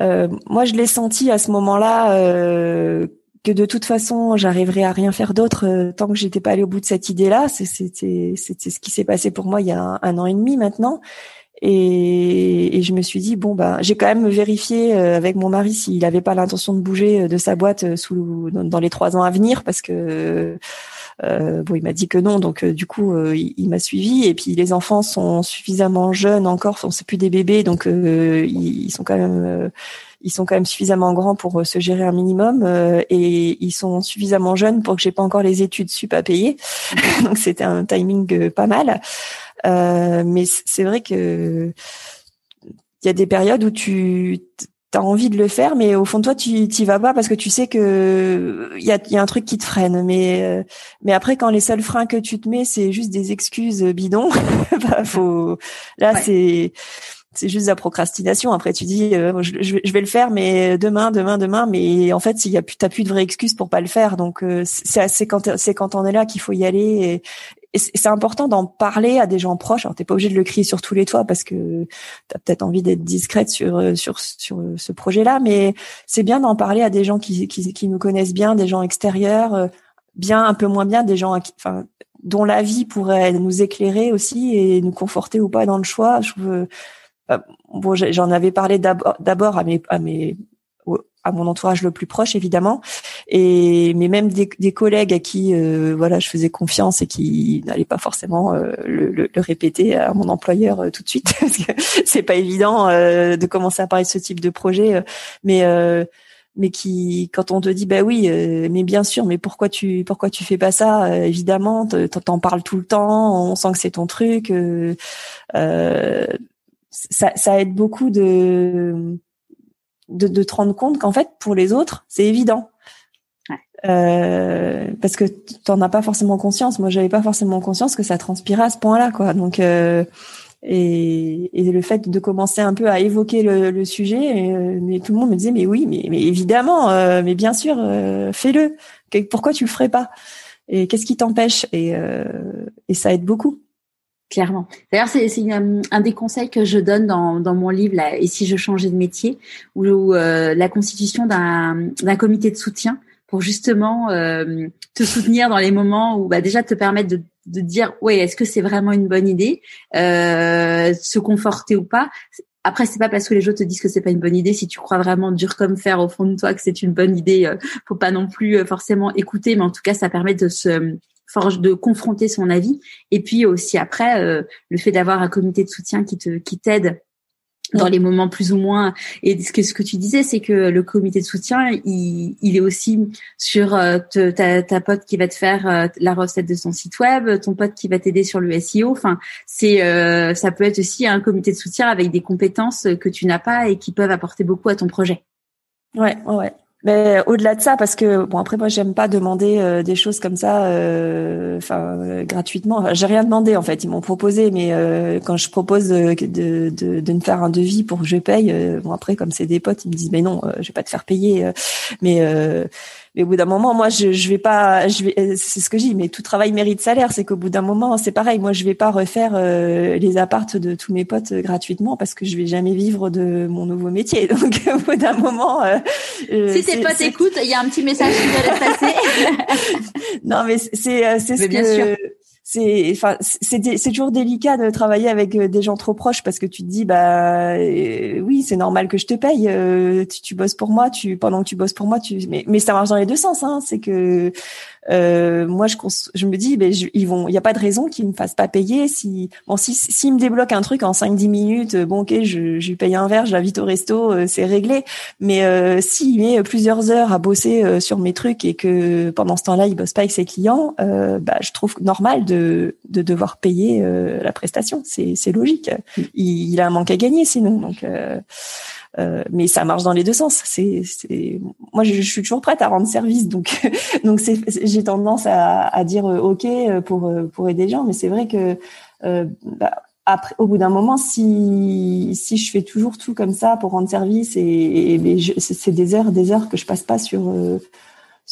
euh, moi, je l'ai senti à ce moment-là. Que de toute façon j'arriverais à rien faire d'autre euh, tant que j'étais pas allée au bout de cette idée-là. C'était ce qui s'est passé pour moi il y a un, an et demi maintenant. Et, je me suis dit bon bah j'ai quand même vérifié euh, avec mon mari s'il avait pas l'intention de bouger euh, de sa boîte dans, les trois ans à venir parce que euh, bon il m'a dit que non donc du coup il, m'a suivi et puis les enfants sont suffisamment jeunes encore sont c'est plus des bébés donc ils, ils, sont quand même ils sont quand même suffisamment grands pour euh, se gérer un minimum euh, et ils sont suffisamment jeunes pour que j'ai pas encore les études sup à payer. *laughs* Donc c'était un timing euh, pas mal. mais c'est vrai que il y a des périodes où tu as envie de le faire, mais au fond de toi, tu t'y vas pas parce que tu sais que il y a, y a un truc qui te freine. Mais mais après, quand les seuls freins que tu te mets, c'est juste des excuses bidons, *laughs* bah, faut là c'est c'est juste la procrastination. Après, tu dis, euh, je, je, vais le faire, mais demain, demain, demain. Mais en fait, il y a plus, t'as plus de vraie excuse pour pas le faire. Donc, euh, c'est quand c'est quand on est là qu'il faut y aller. Et, c'est important d'en parler à des gens proches. Alors, t'es pas obligé de le crier sur tous les toits parce que t'as peut-être envie d'être discrète sur euh, sur sur ce projet-là. Mais c'est bien d'en parler à des gens qui, qui nous connaissent bien, des gens extérieurs, bien un peu moins bien, des gens, enfin dont la vie pourrait nous éclairer aussi et nous conforter ou pas dans le choix. Je veux euh, bon, j'en avais parlé d'abord à mes, à mes, à mon entourage le plus proche évidemment, et mais même des, des collègues à qui euh, voilà je faisais confiance et qui n'allaient pas forcément euh, le, le, répéter à mon employeur tout de suite *laughs* parce que c'est pas évident de commencer à parler de ce type de projet, mais mais qui quand on te dit bah oui mais bien sûr mais pourquoi tu pourquoi tu fais pas ça évidemment t'en parles tout le temps on sent que c'est ton truc euh, ça, ça aide beaucoup de, de, de te rendre compte qu'en fait, pour les autres, c'est évident. Euh, parce que t'en as pas forcément conscience. Moi, j'avais pas forcément conscience que ça transpirait à ce point-là, quoi. Donc, euh, et, et, le fait de commencer un peu à évoquer le, le sujet, euh, mais tout le monde me disait, mais oui, mais, mais évidemment, euh, mais bien sûr, euh, fais-le. Pourquoi tu le ferais pas? Et qu'est-ce qui t'empêche? Et, et ça aide beaucoup. Clairement. D'ailleurs, c'est un des conseils que je donne dans, mon livre là, Et si je changeais de métier, où, euh, la constitution d'un comité de soutien pour justement euh, te soutenir dans les moments où bah, déjà te permettre de, dire ouais est-ce que c'est vraiment une bonne idée, euh, se conforter ou pas? Après, c'est pas parce que les autres te disent que c'est pas une bonne idée. Si tu crois vraiment dur comme fer au fond de toi que c'est une bonne idée, euh, faut pas non plus forcément écouter. Mais en tout cas, ça permet de se forge de confronter son avis. Et puis aussi après, euh, le fait d'avoir un comité de soutien qui te qui t'aide dans les moments plus ou moins. Et ce que ce que tu disais, c'est que le comité de soutien, il, il est aussi sur euh, ta, ta pote qui va te faire euh, la recette de son site web, ton pote qui va t'aider sur le SEO. Enfin, c'est ça peut être aussi un comité de soutien avec des compétences que tu n'as pas et qui peuvent apporter beaucoup à ton projet. Ouais, ouais. Mais au-delà de ça, parce que bon après moi j'aime pas demander euh, des choses comme ça, euh, enfin euh, gratuitement. j'ai rien demandé en fait. Ils m'ont proposé, mais quand je propose de, de, de, de, me faire un devis pour que je paye, bon après comme c'est des potes, ils me disent mais non, je vais pas te faire payer. mais mais au bout d'un moment, moi, je, je vais pas, je vais, euh, c'est ce que je dis, mais tout travail mérite salaire. C'est qu'au bout d'un moment, c'est pareil. Moi, je vais pas refaire euh, les appartes de tous mes potes euh, gratuitement parce que je vais jamais vivre de mon nouveau métier. *laughs* Donc, au bout d'un moment, si tes potes écoutent, il y a un petit message qui doit passer. *laughs* non, mais c'est c'est ce que c'est enfin c'est c'est toujours délicat de travailler avec euh, des gens trop proches parce que tu te dis bah euh, oui c'est normal que je te paye euh, tu, tu, bosses pour moi tu pendant que tu bosses pour moi tu mais mais ça marche dans les deux sens hein. C'est que euh, moi je je me dis ben ils vont il y a pas de raison qu'ils me fassent pas payer si bon si s'ils me débloquent un truc en 5 10 minutes bon OK je je lui paye un verre je l'invite au resto c'est réglé. Mais euh, s'il met plusieurs heures à bosser sur mes trucs et que pendant ce temps-là il bosse pas avec ses clients bah je trouve normal de de, devoir payer euh, la prestation. C'est logique. Il, a un manque à gagner sinon. Donc, euh, euh, mais ça marche dans les deux sens. C'est, moi, je, suis toujours prête à rendre service, donc, *laughs* donc j'ai tendance à, dire ok pour pour aider les gens, mais c'est vrai que bah, après, au bout d'un moment, si si je fais toujours tout comme ça pour rendre service et c'est des heures, des heures que je passe pas sur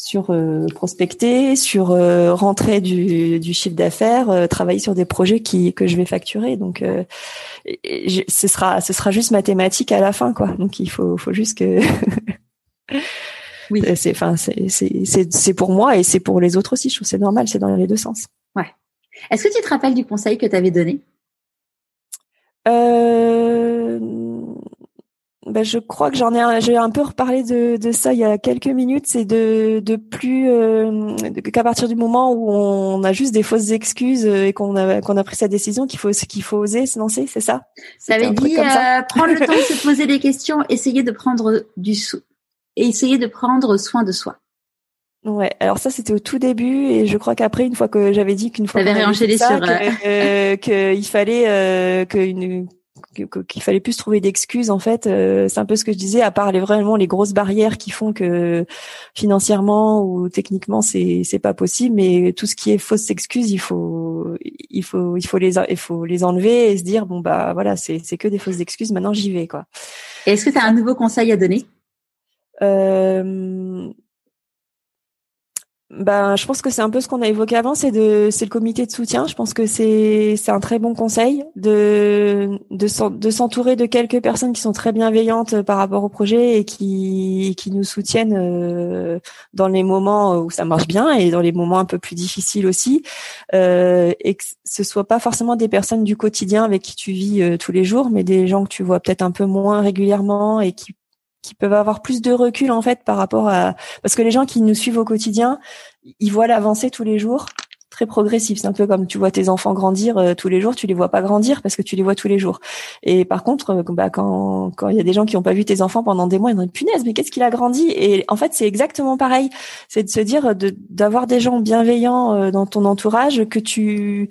sur euh, prospecter, sur euh, rentrer du, du chiffre d'affaires, euh, travailler sur des projets qui que je vais facturer. Donc, ce sera ce sera juste mathématique à la fin, quoi. Donc, il faut faut juste que *laughs* oui, c'est enfin c'est c'est c'est pour moi et c'est pour les autres aussi. Je trouve c'est normal, c'est dans les deux sens. Ouais. Est-ce que tu te rappelles du conseil que tu avais donné? Euh, ben, je crois que j'en ai, j'ai un peu reparlé de, de, ça il y a quelques minutes. C'est de, de plus euh, qu'à partir du moment où on a juste des fausses excuses euh, et qu'on a qu'on a pris sa décision, qu'il faut qu'il faut oser se lancer, c'est ça? Ça veut dire euh, prendre le temps de se poser des questions, essayer de prendre du sou et essayer de prendre soin de soi. Ouais, alors ça c'était au tout début et je crois qu'après une fois que j'avais dit qu'une fois qu'on avait sur euh, *laughs* qu'il fallait euh, qu'une qu'il fallait plus trouver d'excuses en fait euh, c'est un peu ce que je disais à part les vraiment les grosses barrières qui font que financièrement ou techniquement c'est c'est pas possible. Mais tout ce qui est fausses excuses il faut il faut il faut les il faut les enlever et se dire bon bah voilà c'est c'est que des fausses excuses maintenant j'y vais quoi. Est-ce que tu as un nouveau conseil à donner? Euh, ben, je pense que c'est un peu ce qu'on a évoqué avant, c'est de, c'est le comité de soutien. Je pense que c'est, c'est un très bon conseil de, de, s'entourer de quelques personnes qui sont très bienveillantes par rapport au projet et qui, qui nous soutiennent euh, dans les moments où ça marche bien et dans les moments un peu plus difficiles aussi, euh, et que ce soit pas forcément des personnes du quotidien avec qui tu vis euh, tous les jours, mais des gens que tu vois peut-être un peu moins régulièrement et qui qui peuvent avoir plus de recul en fait par rapport à parce que les gens qui nous suivent au quotidien, ils voient l'avancée tous les jours très progressif. C'est un peu comme tu vois tes enfants grandir euh, tous les jours, tu les vois pas grandir parce que tu les vois tous les jours. Et par contre, euh, bah, quand quand il y a des gens qui n'ont pas vu tes enfants pendant des mois, ils disent punaise, mais qu'est-ce qu'il a grandi? Et en fait, c'est exactement pareil. C'est de se dire de d'avoir des gens bienveillants euh, dans ton entourage que tu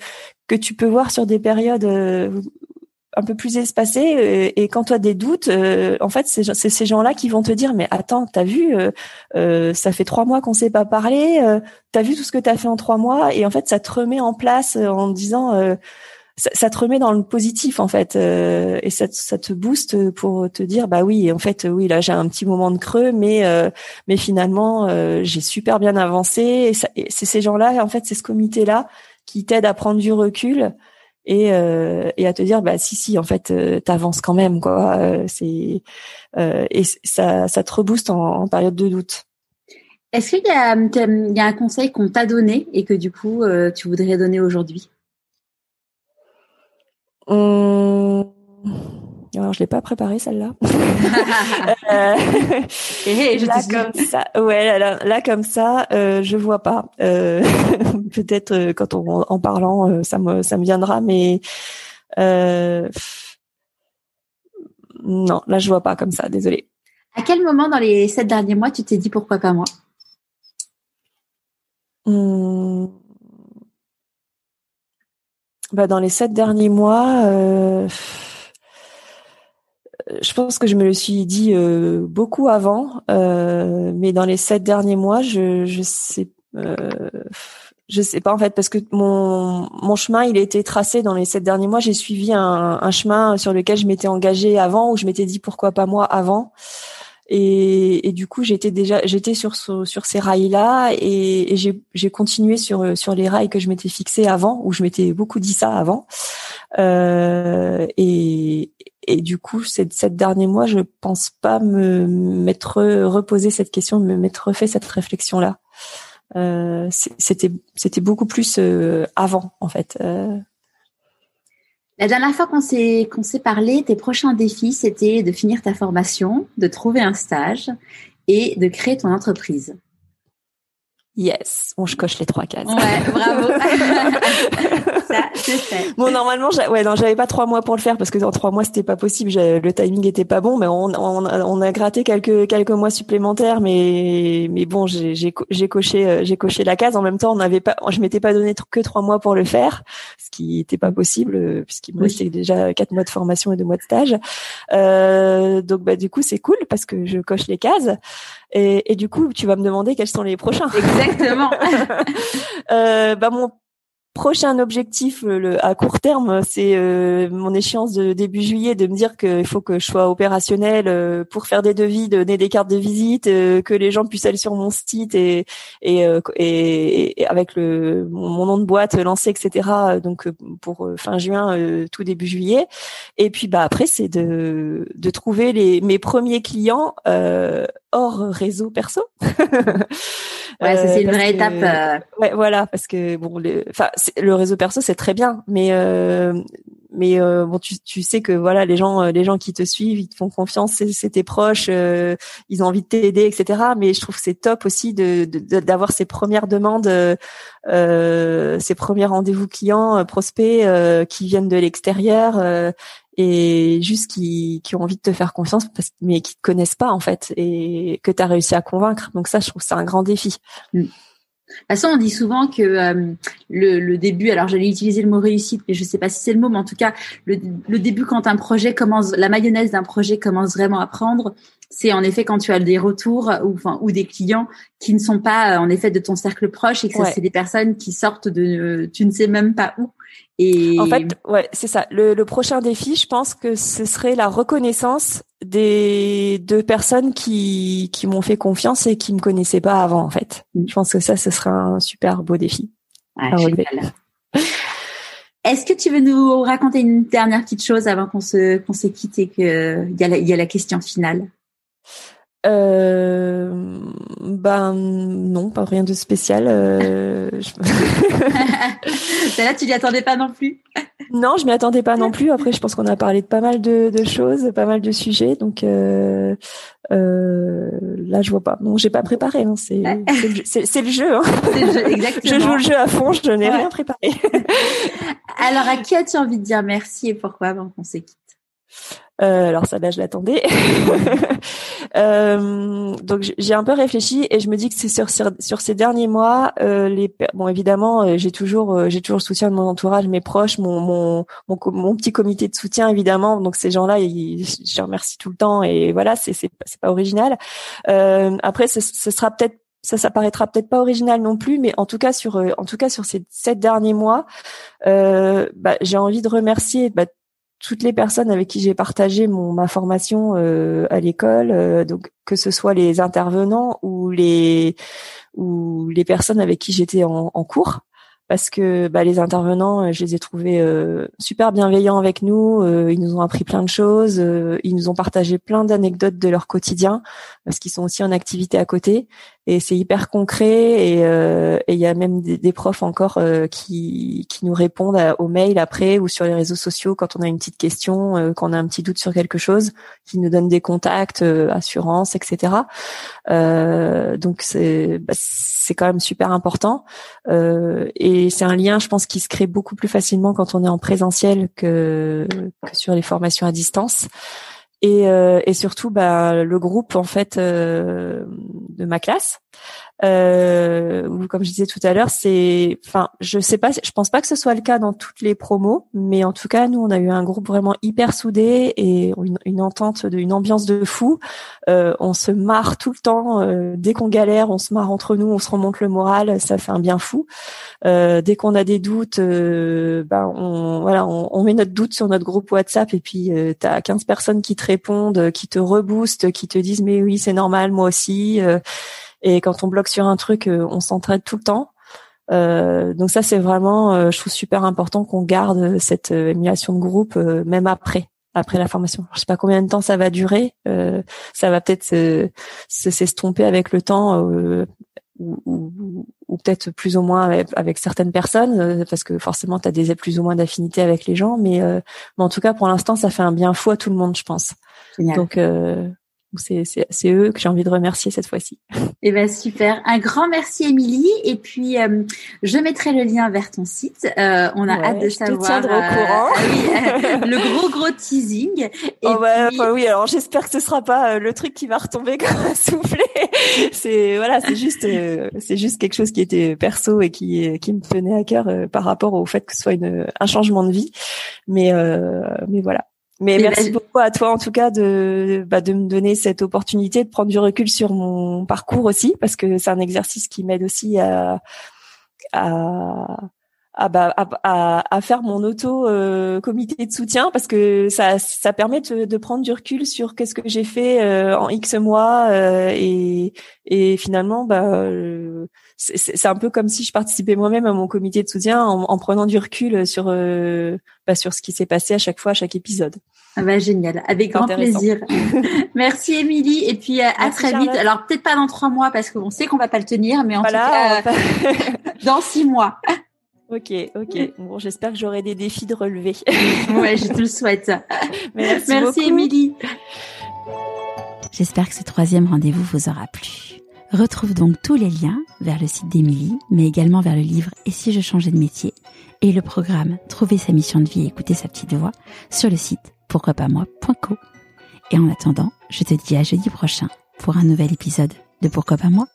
que tu peux voir sur des périodes un peu plus espacé euh, et, quand tu as des doutes, euh, en fait, c'est ces gens-là qui vont te dire mais attends, t'as vu, euh, ça fait trois mois qu'on s'est pas parlé, t'as vu tout ce que t'as fait en trois mois et en fait ça te remet en place en disant ça, ça, te remet dans le positif en fait et ça, ça te booste pour te dire bah oui en fait oui là j'ai un petit moment de creux mais mais finalement j'ai super bien avancé et, c'est ces gens-là en fait c'est ce comité là qui t'aide à prendre du recul et, euh, et à te dire bah si si en fait euh, t'avances quand même quoi. Euh, c'est euh, et ça ça te rebooste en, en période de doute. Est-ce qu'il y a il y a un conseil qu'on t'a donné et que du coup euh, tu voudrais donner aujourd'hui? Hum... Alors, je l'ai pas préparé celle-là. *laughs* euh, et là comme ça, ouais, là, là comme ça, euh, je vois pas. Euh, *laughs* Peut-être euh, quand on en parlant, euh, ça me ça me viendra, mais euh, non, là je vois pas comme ça. Désolée. À quel moment dans les sept derniers mois tu t'es dit pourquoi pas moi? Hmm. bah, dans les sept derniers mois. Je pense que je me le suis dit euh, beaucoup avant, euh, mais dans les sept derniers mois, je je sais euh, je sais pas en fait parce que mon mon chemin il a été tracé dans les sept derniers mois. J'ai suivi un, un chemin sur lequel je m'étais engagée avant où je m'étais dit pourquoi pas moi avant. Et, et, du coup j'étais déjà j'étais sur sur ces rails là et, et j'ai j'ai continué sur sur les rails que je m'étais fixé avant où je m'étais beaucoup dit ça avant euh, et et du coup, ces sept derniers mois, je pense pas me m'être reposé cette question, me m'être refait cette réflexion-là. c'était c'était beaucoup plus avant en fait. La dernière fois qu'on s'est qu'on s'est parlé, tes prochains défis, c'était de finir ta formation, de trouver un stage et de créer ton entreprise. Yes, bon, je coche les trois cases. Ouais, bravo. *laughs* *laughs* Ça, *laughs* c'est fait. Bon, normalement, ouais, non, j'avais pas trois mois pour le faire parce que dans trois mois, c'était pas possible. Le timing était pas bon, mais on, on, on, a gratté quelques quelques mois supplémentaires, mais mais bon, j'ai j'ai coché euh, j'ai coché la case. En même temps, on n'avait pas, je m'étais pas donné que trois mois pour le faire, ce qui était pas possible euh, puisqu'il me restait déjà quatre mois de formation et deux mois de stage. Euh, donc bah du coup, c'est cool parce que je coche les cases. Et, et, du coup, tu vas me demander quels sont les prochains. Exactement. *laughs* euh, bah mon prochain objectif le, à court terme, c'est euh, mon échéance de début juillet de me dire qu'il faut que je sois opérationnel euh, pour faire des devis, donner des cartes de visite, euh, que les gens puissent aller sur mon site et et, et, avec le mon, nom de boîte lancé, etc. Donc pour fin juin, tout début juillet. Et puis bah après c'est de de trouver les mes premiers clients hors réseau perso. *laughs* ouais, ça c'est une vraie étape. Ouais, voilà, parce que bon, enfin le réseau perso c'est très bien, mais euh, mais euh, bon tu, tu sais que voilà les gens les gens qui te suivent ils te font confiance c'est tes proches euh, ils ont envie de t'aider etc mais je trouve que c'est top aussi de d'avoir ces premières demandes euh, ces premiers rendez-vous clients prospects qui viennent de l'extérieur et juste qui, qui ont envie de te faire confiance parce, mais qui te connaissent pas en fait et que tu as réussi à convaincre. Donc ça je trouve c'est un grand défi. Mm. De toute façon, on dit souvent que euh, le, le, début, alors j'allais utiliser le mot réussite, mais je sais pas si c'est le mot, mais en tout cas, le, le début quand un projet commence, la mayonnaise d'un projet commence vraiment à prendre, c'est en effet quand tu as des retours ou, enfin, ou des clients qui ne sont pas en effet de ton cercle proche et que c'est des personnes qui sortent de tu ne sais même pas où et... En fait, ouais, c'est ça. Le, le, prochain défi, je pense que ce serait la reconnaissance des deux personnes qui, qui m'ont fait confiance et qui me connaissaient pas avant, en fait. Mm. Je pense que ça, ce serait un super beau défi. Ah, *laughs* Est-ce que tu veux nous raconter une dernière petite chose avant qu'on se qu'on se quitte et que il y a la, y a la question finale? Euh, ben non, pas rien de spécial. Euh, *laughs* Là, tu n'y attendais pas non plus. Non, je m'y attendais pas non plus. Après, je pense qu'on a parlé de pas mal de, de choses, pas mal de sujets. Donc euh, euh, là, je vois pas. Non, j'ai pas préparé. Hein. C'est c'est le jeu. Hein. Le jeu exactement. je joue le jeu à fond. Je n'ai rien préparé. *laughs* Alors, à qui as-tu envie de dire merci et pourquoi avant qu'on se quitte euh, alors ça, là, je l'attendais. *laughs* euh, donc j'ai un peu réfléchi et je me dis que c'est sur, sur, ces derniers mois, euh, les bon évidemment, euh, j'ai toujours euh, j'ai toujours le soutien de mon entourage, mes proches, mon mon mon, petit comité de soutien évidemment. Donc ces gens-là, je les remercie tout le temps et voilà, c'est c'est c'est pas original. Euh, après, ce, ce sera peut-être ça, ça paraîtra peut-être pas original non plus, mais en tout cas sur, en tout cas sur ces sept derniers mois, euh, bah, j'ai envie de remercier bah, toutes les personnes avec qui j'ai partagé mon ma formation euh, à l'école, euh, donc que ce soit les intervenants ou les ou les personnes avec qui j'étais en, cours, parce que bah, les intervenants, euh, je les ai trouvés super bienveillants avec nous. Ils nous ont appris plein de choses. ils nous ont partagé plein d'anecdotes de leur quotidien parce qu'ils sont aussi en activité à côté et c'est hyper concret et il y a même des, profs encore qui, qui nous répondent aux mails après ou sur les réseaux sociaux quand on a une petite question, quand on a un petit doute sur quelque chose, qui nous donnent des contacts, assurances, etc. donc c'est bah, c'est quand même super important et et c'est un lien, je pense, qui se crée beaucoup plus facilement quand on est en présentiel que, que sur les formations à distance. Et, euh, et surtout, bah, le groupe en fait euh, de ma classe euh, comme je disais tout à l'heure, c'est, enfin, je sais pas, je pense pas que ce soit le cas dans toutes les promos, mais en tout cas, nous, on a eu un groupe vraiment hyper soudé et une, entente, de, une ambiance de fou. Euh, on se marre tout le temps. Euh, dès qu'on galère, on se marre entre nous, on se remonte le moral, ça fait un bien fou. Euh, dès qu'on a des doutes, euh, ben on, voilà, on, on, met notre doute sur notre groupe WhatsApp et puis tu as 15 personnes qui te répondent, qui te reboostent, qui te disent mais oui, c'est normal, moi aussi. Et quand on bloque sur un truc, euh, on s'entraide tout le temps. Euh, donc ça, c'est vraiment, euh, je trouve super important qu'on garde cette émulation de groupe même après après la formation. Je sais pas combien de temps ça va durer. ça va peut-être se s'estomper avec le temps ou, ou, peut-être plus ou moins avec, certaines personnes, parce que forcément, tu as des plus ou moins d'affinité avec les gens. Mais, mais en tout cas, pour l'instant, ça fait un bien fou à tout le monde, je pense. Génial. Donc, c'est eux que j'ai envie de remercier cette fois-ci. Eh ben super, un grand merci Émilie et puis euh, je mettrai le lien vers ton site. Euh, on a hâte de savoir. Te au euh, courant. *laughs* oui, *laughs* le gros gros teasing. Et oh, bah, oui, alors j'espère que ce sera pas le truc qui va retomber comme un *laughs* soufflé. c'est voilà, c'est juste c'est juste quelque chose qui était perso et qui qui me tenait à cœur par rapport au fait que ce soit une, un changement de vie. Mais mais voilà, mais merci beaucoup à toi en tout cas de bah, de me donner cette opportunité de prendre du recul sur mon parcours aussi parce que c'est un exercice qui m'aide aussi à à à, bah, à, à, faire mon auto euh, comité de soutien parce que ça ça permet de, de prendre du recul sur qu'est-ce que j'ai fait euh, en X mois euh, et et finalement bah c'est un peu comme si je participais moi-même à mon comité de soutien en, en prenant du recul sur bah, sur ce qui s'est passé à chaque fois à chaque épisode. Ah bah génial, avec grand plaisir. *laughs* Merci Émilie et puis à, très vite. Alors peut-être pas dans trois mois parce qu'on sait qu'on va pas le tenir, mais en tout cas *laughs* dans six mois. *laughs* Ok, ok. Bon, j'espère que j'aurai des défis de relever. ouais, je te le souhaite. Merci, Merci Émilie. J'espère que ce troisième rendez-vous vous aura plu. Retrouve donc tous les liens vers le site d'Émilie, mais également vers le livre Et si je changeais de métier et le programme Trouver sa mission de vie et écouter sa petite voix sur le site pourquoi pas moi.co. Et en attendant, je te dis à jeudi prochain pour un nouvel épisode de Pourquoi pas moi?